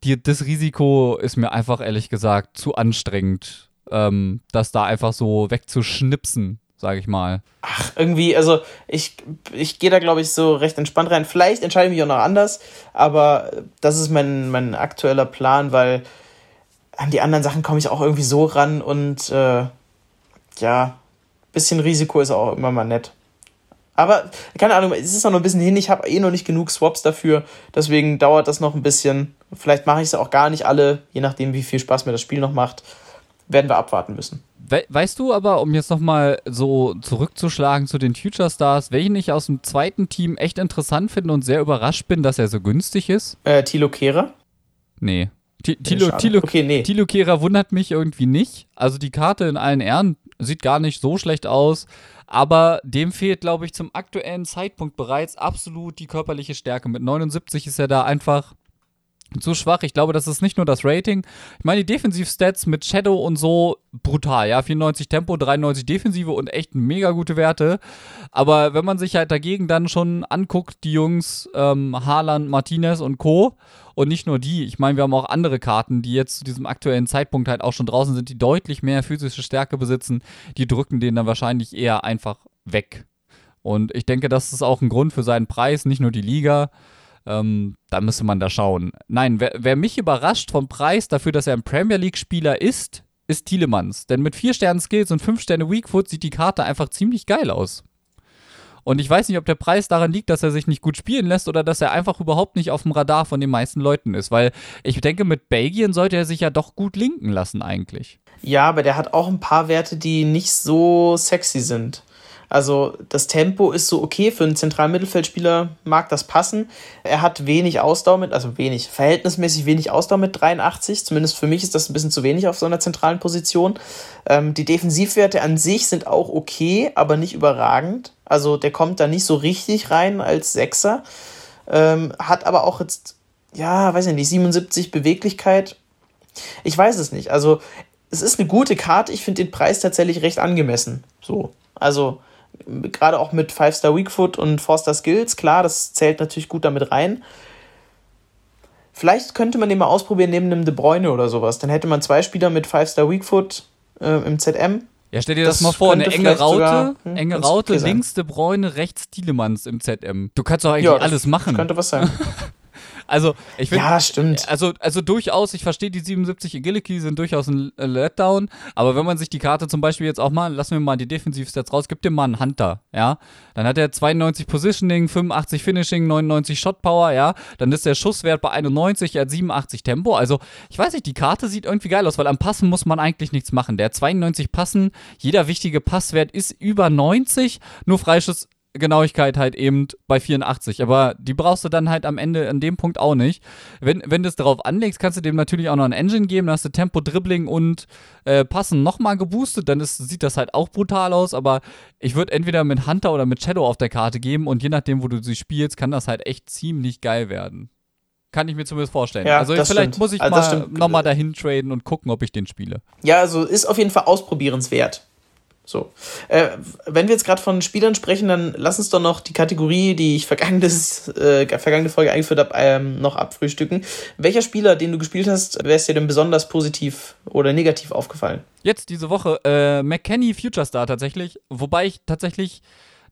die, das Risiko ist mir einfach ehrlich gesagt zu anstrengend, ähm, das da einfach so wegzuschnipsen, sage ich mal. Ach, irgendwie, also ich, ich gehe da, glaube ich, so recht entspannt rein. Vielleicht entscheide ich mich auch noch anders, aber das ist mein, mein aktueller Plan, weil an die anderen Sachen komme ich auch irgendwie so ran und äh, ja, bisschen Risiko ist auch immer mal nett. Aber keine Ahnung, es ist noch ein bisschen hin. Ich habe eh noch nicht genug Swaps dafür. Deswegen dauert das noch ein bisschen. Vielleicht mache ich es auch gar nicht alle, je nachdem, wie viel Spaß mir das Spiel noch macht. Werden wir abwarten müssen. We weißt du aber, um jetzt nochmal so zurückzuschlagen zu den Future Stars, welchen ich aus dem zweiten Team echt interessant finde und sehr überrascht bin, dass er so günstig ist? Äh, Tilo Kehrer? Nee. Tilo, Okay, nee. Tilo Kehrer wundert mich irgendwie nicht. Also die Karte in allen Ehren sieht gar nicht so schlecht aus. Aber dem fehlt, glaube ich, zum aktuellen Zeitpunkt bereits absolut die körperliche Stärke. Mit 79 ist er da einfach zu schwach. Ich glaube, das ist nicht nur das Rating. Ich meine, die Defensivstats mit Shadow und so brutal, ja. 94 Tempo, 93 Defensive und echt mega gute Werte. Aber wenn man sich halt dagegen dann schon anguckt, die Jungs ähm, Haaland, Martinez und Co. Und nicht nur die, ich meine, wir haben auch andere Karten, die jetzt zu diesem aktuellen Zeitpunkt halt auch schon draußen sind, die deutlich mehr physische Stärke besitzen. Die drücken den dann wahrscheinlich eher einfach weg. Und ich denke, das ist auch ein Grund für seinen Preis, nicht nur die Liga. Ähm, da müsste man da schauen. Nein, wer, wer mich überrascht vom Preis dafür, dass er ein Premier League-Spieler ist, ist Thielemanns. Denn mit 4 Sternen Skills und 5 Sterne Weakfoot sieht die Karte einfach ziemlich geil aus. Und ich weiß nicht, ob der Preis daran liegt, dass er sich nicht gut spielen lässt oder dass er einfach überhaupt nicht auf dem Radar von den meisten Leuten ist. Weil ich denke, mit Belgien sollte er sich ja doch gut linken lassen eigentlich. Ja, aber der hat auch ein paar Werte, die nicht so sexy sind. Also das Tempo ist so okay für einen zentralen Mittelfeldspieler, mag das passen. Er hat wenig Ausdauer mit, also wenig, verhältnismäßig wenig Ausdauer mit 83. Zumindest für mich ist das ein bisschen zu wenig auf so einer zentralen Position. Ähm, die Defensivwerte an sich sind auch okay, aber nicht überragend. Also der kommt da nicht so richtig rein als Sechser. Ähm, hat aber auch jetzt, ja, weiß ich nicht, 77 Beweglichkeit. Ich weiß es nicht. Also es ist eine gute Karte. Ich finde den Preis tatsächlich recht angemessen. So. Also gerade auch mit 5-Star Weakfoot und 4-Star Skills, klar, das zählt natürlich gut damit rein. Vielleicht könnte man den mal ausprobieren neben einem De Bruyne oder sowas. Dann hätte man zwei Spieler mit 5-Star Weakfoot äh, im ZM. Ja, stell dir das, Das mal vor, eine enge Raute, sogar, hm, enge Raute, okay links De Bruyne, rechts Thielemanns im ZM. Du kannst doch eigentlich das alles machen. Könnte was sein. Also, ich finde, ja, stimmt. also, also durchaus, ich verstehe, die 77 Agility sind durchaus ein Letdown, aber wenn man sich die Karte zum Beispiel jetzt auch mal, lassen wir mal die Defensivstats raus, gib dir mal einen Hunter, ja, dann hat er 92 Positioning, 85 Finishing, 99 Shot Power, ja, dann ist der Schusswert bei 91, er hat 87 Tempo, also ich weiß nicht, die Karte sieht irgendwie geil aus, weil am Passen muss man eigentlich nichts machen, der hat 92 Passen, jeder wichtige Passwert ist über 90, nur Freischuss Genauigkeit halt eben bei 84. Aber die brauchst du dann halt am Ende an dem Punkt auch nicht. Wenn, wenn du es darauf anlegst, kannst du dem natürlich auch noch ein Engine geben. Dann hast du Tempo, Dribbling und äh, Passen nochmal geboostet. Dann ist, sieht das halt auch brutal aus. Aber ich würde entweder mit Hunter oder mit Shadow auf der Karte geben. Und je nachdem, wo du sie spielst, kann das halt echt ziemlich geil werden. Kann ich mir zumindest vorstellen. Ja, also vielleicht stimmt. muss ich Also mal nochmal dahin traden und gucken, ob ich den spiele. Ja, also ist auf jeden Fall ausprobierenswert. So. Äh, wenn wir jetzt gerade von Spielern sprechen, dann lass uns doch noch die Kategorie, die ich vergangenes, äh, vergangene Folge eingeführt habe, ähm, noch abfrühstücken. Welcher Spieler, den du gespielt hast, wäre dir denn besonders positiv oder negativ aufgefallen? Jetzt diese Woche äh, McKenny Future Star tatsächlich, wobei ich tatsächlich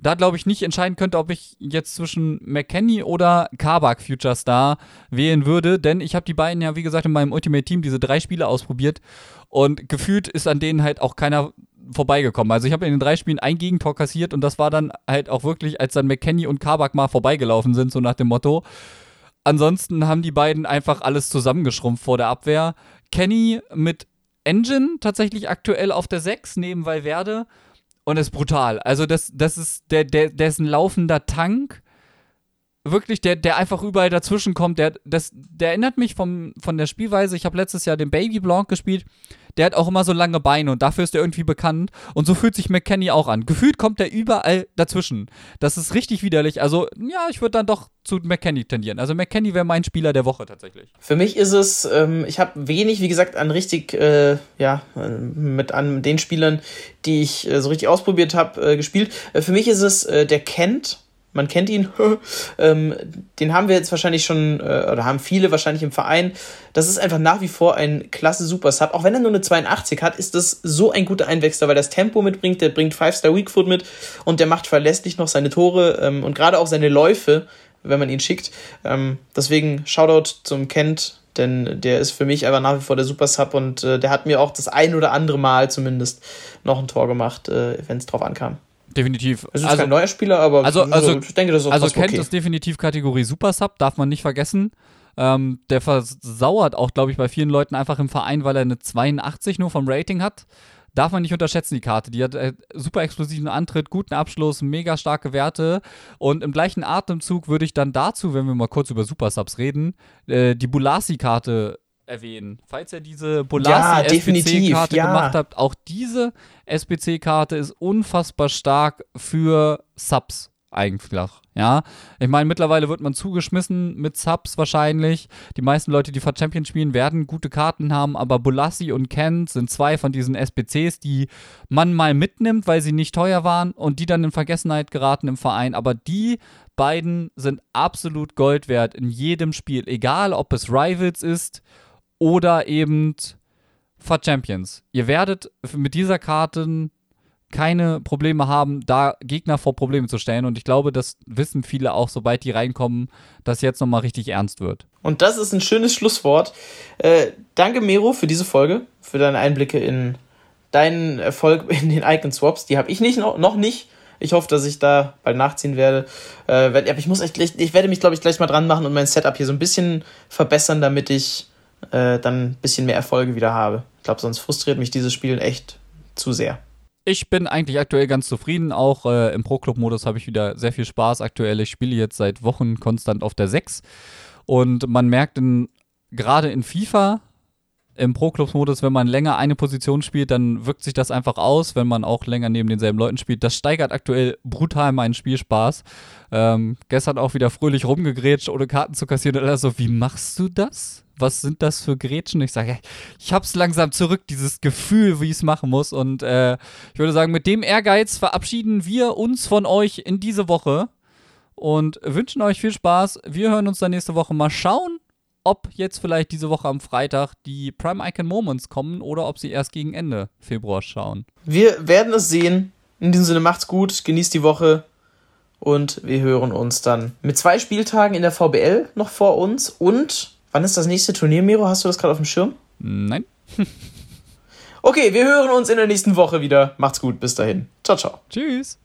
da glaube ich nicht entscheiden könnte, ob ich jetzt zwischen McKenny oder Kabak Future Star wählen würde, denn ich habe die beiden ja wie gesagt in meinem Ultimate Team diese drei Spiele ausprobiert und gefühlt ist an denen halt auch keiner vorbeigekommen. Also ich habe in den drei Spielen ein Gegentor kassiert und das war dann halt auch wirklich, als dann McKenny und Kabak mal vorbeigelaufen sind, so nach dem Motto. Ansonsten haben die beiden einfach alles zusammengeschrumpft vor der Abwehr. Kenny mit Engine tatsächlich aktuell auf der 6 neben Valverde und ist brutal. Also das, das ist, der, der, der ist ein laufender Tank. wirklich, der, der einfach überall dazwischen kommt. Der, das, der erinnert mich vom, von der Spielweise. Ich habe letztes Jahr den Baby Blanc gespielt. Der hat auch immer so lange Beine und dafür ist er irgendwie bekannt. Und so fühlt sich McKenny auch an. Gefühlt kommt er überall dazwischen. Das ist richtig widerlich. Also, ja, ich würde dann doch zu McKenny tendieren. Also, McKenny wäre mein Spieler der Woche tatsächlich. Für mich ist es, ähm, ich habe wenig, wie gesagt, an richtig, äh, ja, mit an den Spielern, die ich äh, so richtig ausprobiert habe, äh, gespielt. Äh, für mich ist es äh, der Kent man kennt ihn. ähm, den haben wir jetzt wahrscheinlich schon, äh, oder haben viele wahrscheinlich im Verein. Das ist einfach nach wie vor ein klasse Super-Sub. Auch wenn er nur eine 82 hat, ist das so ein guter Einwechsler, weil das Tempo mitbringt, der bringt 5-Star Weakfoot mit und der macht verlässlich noch seine Tore ähm, und gerade auch seine Läufe, wenn man ihn schickt. Ähm, deswegen Shoutout zum Kent, denn der ist für mich einfach nach wie vor der Super-Sub und äh, der hat mir auch das ein oder andere Mal zumindest noch ein Tor gemacht, äh, wenn es drauf ankam. Definitiv. Es ist also, kein neuer Spieler, aber also, also, ich denke, das ist Also Kent okay. ist definitiv Kategorie Super Sub, darf man nicht vergessen. Ähm, der versauert auch, glaube ich, bei vielen Leuten einfach im Verein, weil er eine 82 nur vom Rating hat. Darf man nicht unterschätzen, die Karte. Die hat äh, super explosiven Antritt, guten Abschluss, mega starke Werte. Und im gleichen Atemzug würde ich dann dazu, wenn wir mal kurz über Super Subs reden, äh, die Bulasi-Karte erwähnen. Falls ihr diese Bolasi-SPC-Karte ja, gemacht habt, auch diese SPC-Karte ist unfassbar stark für Subs eigentlich. Ja, ich meine, mittlerweile wird man zugeschmissen mit Subs wahrscheinlich. Die meisten Leute, die vor Champions spielen, werden gute Karten haben, aber Bolassi und Kent sind zwei von diesen SPCs, die man mal mitnimmt, weil sie nicht teuer waren und die dann in Vergessenheit geraten im Verein. Aber die beiden sind absolut Gold wert in jedem Spiel, egal ob es Rivals ist oder eben for Champions. Ihr werdet mit dieser Karte keine Probleme haben, da Gegner vor Probleme zu stellen. Und ich glaube, das wissen viele auch, sobald die reinkommen, dass jetzt nochmal richtig ernst wird. Und das ist ein schönes Schlusswort. Äh, danke, Mero, für diese Folge, für deine Einblicke in deinen Erfolg in den Icon Swaps. Die habe ich nicht noch, nicht. Ich hoffe, dass ich da bald nachziehen werde. Äh, ich muss echt, ich werde mich, glaube ich, gleich mal dran machen und mein Setup hier so ein bisschen verbessern, damit ich äh, dann ein bisschen mehr Erfolge wieder habe. Ich glaube, sonst frustriert mich dieses Spiel echt zu sehr. Ich bin eigentlich aktuell ganz zufrieden. Auch äh, im Pro-Club-Modus habe ich wieder sehr viel Spaß aktuell. Ich spiele jetzt seit Wochen konstant auf der 6. Und man merkt gerade in FIFA im Pro-Clubs-Modus, wenn man länger eine Position spielt, dann wirkt sich das einfach aus, wenn man auch länger neben denselben Leuten spielt. Das steigert aktuell brutal meinen Spielspaß. Ähm, gestern auch wieder fröhlich rumgegrätscht, ohne Karten zu kassieren. Und so, wie machst du das? Was sind das für Grätschen? Ich sage, ich hab's langsam zurück, dieses Gefühl, wie ich es machen muss. Und äh, ich würde sagen, mit dem Ehrgeiz verabschieden wir uns von euch in diese Woche und wünschen euch viel Spaß. Wir hören uns dann nächste Woche mal schauen, ob jetzt vielleicht diese Woche am Freitag die Prime Icon Moments kommen oder ob sie erst gegen Ende Februar schauen. Wir werden es sehen. In diesem Sinne macht's gut, genießt die Woche und wir hören uns dann mit zwei Spieltagen in der VBL noch vor uns. Und wann ist das nächste Turnier, Miro? Hast du das gerade auf dem Schirm? Nein. okay, wir hören uns in der nächsten Woche wieder. Macht's gut, bis dahin. Ciao, ciao. Tschüss.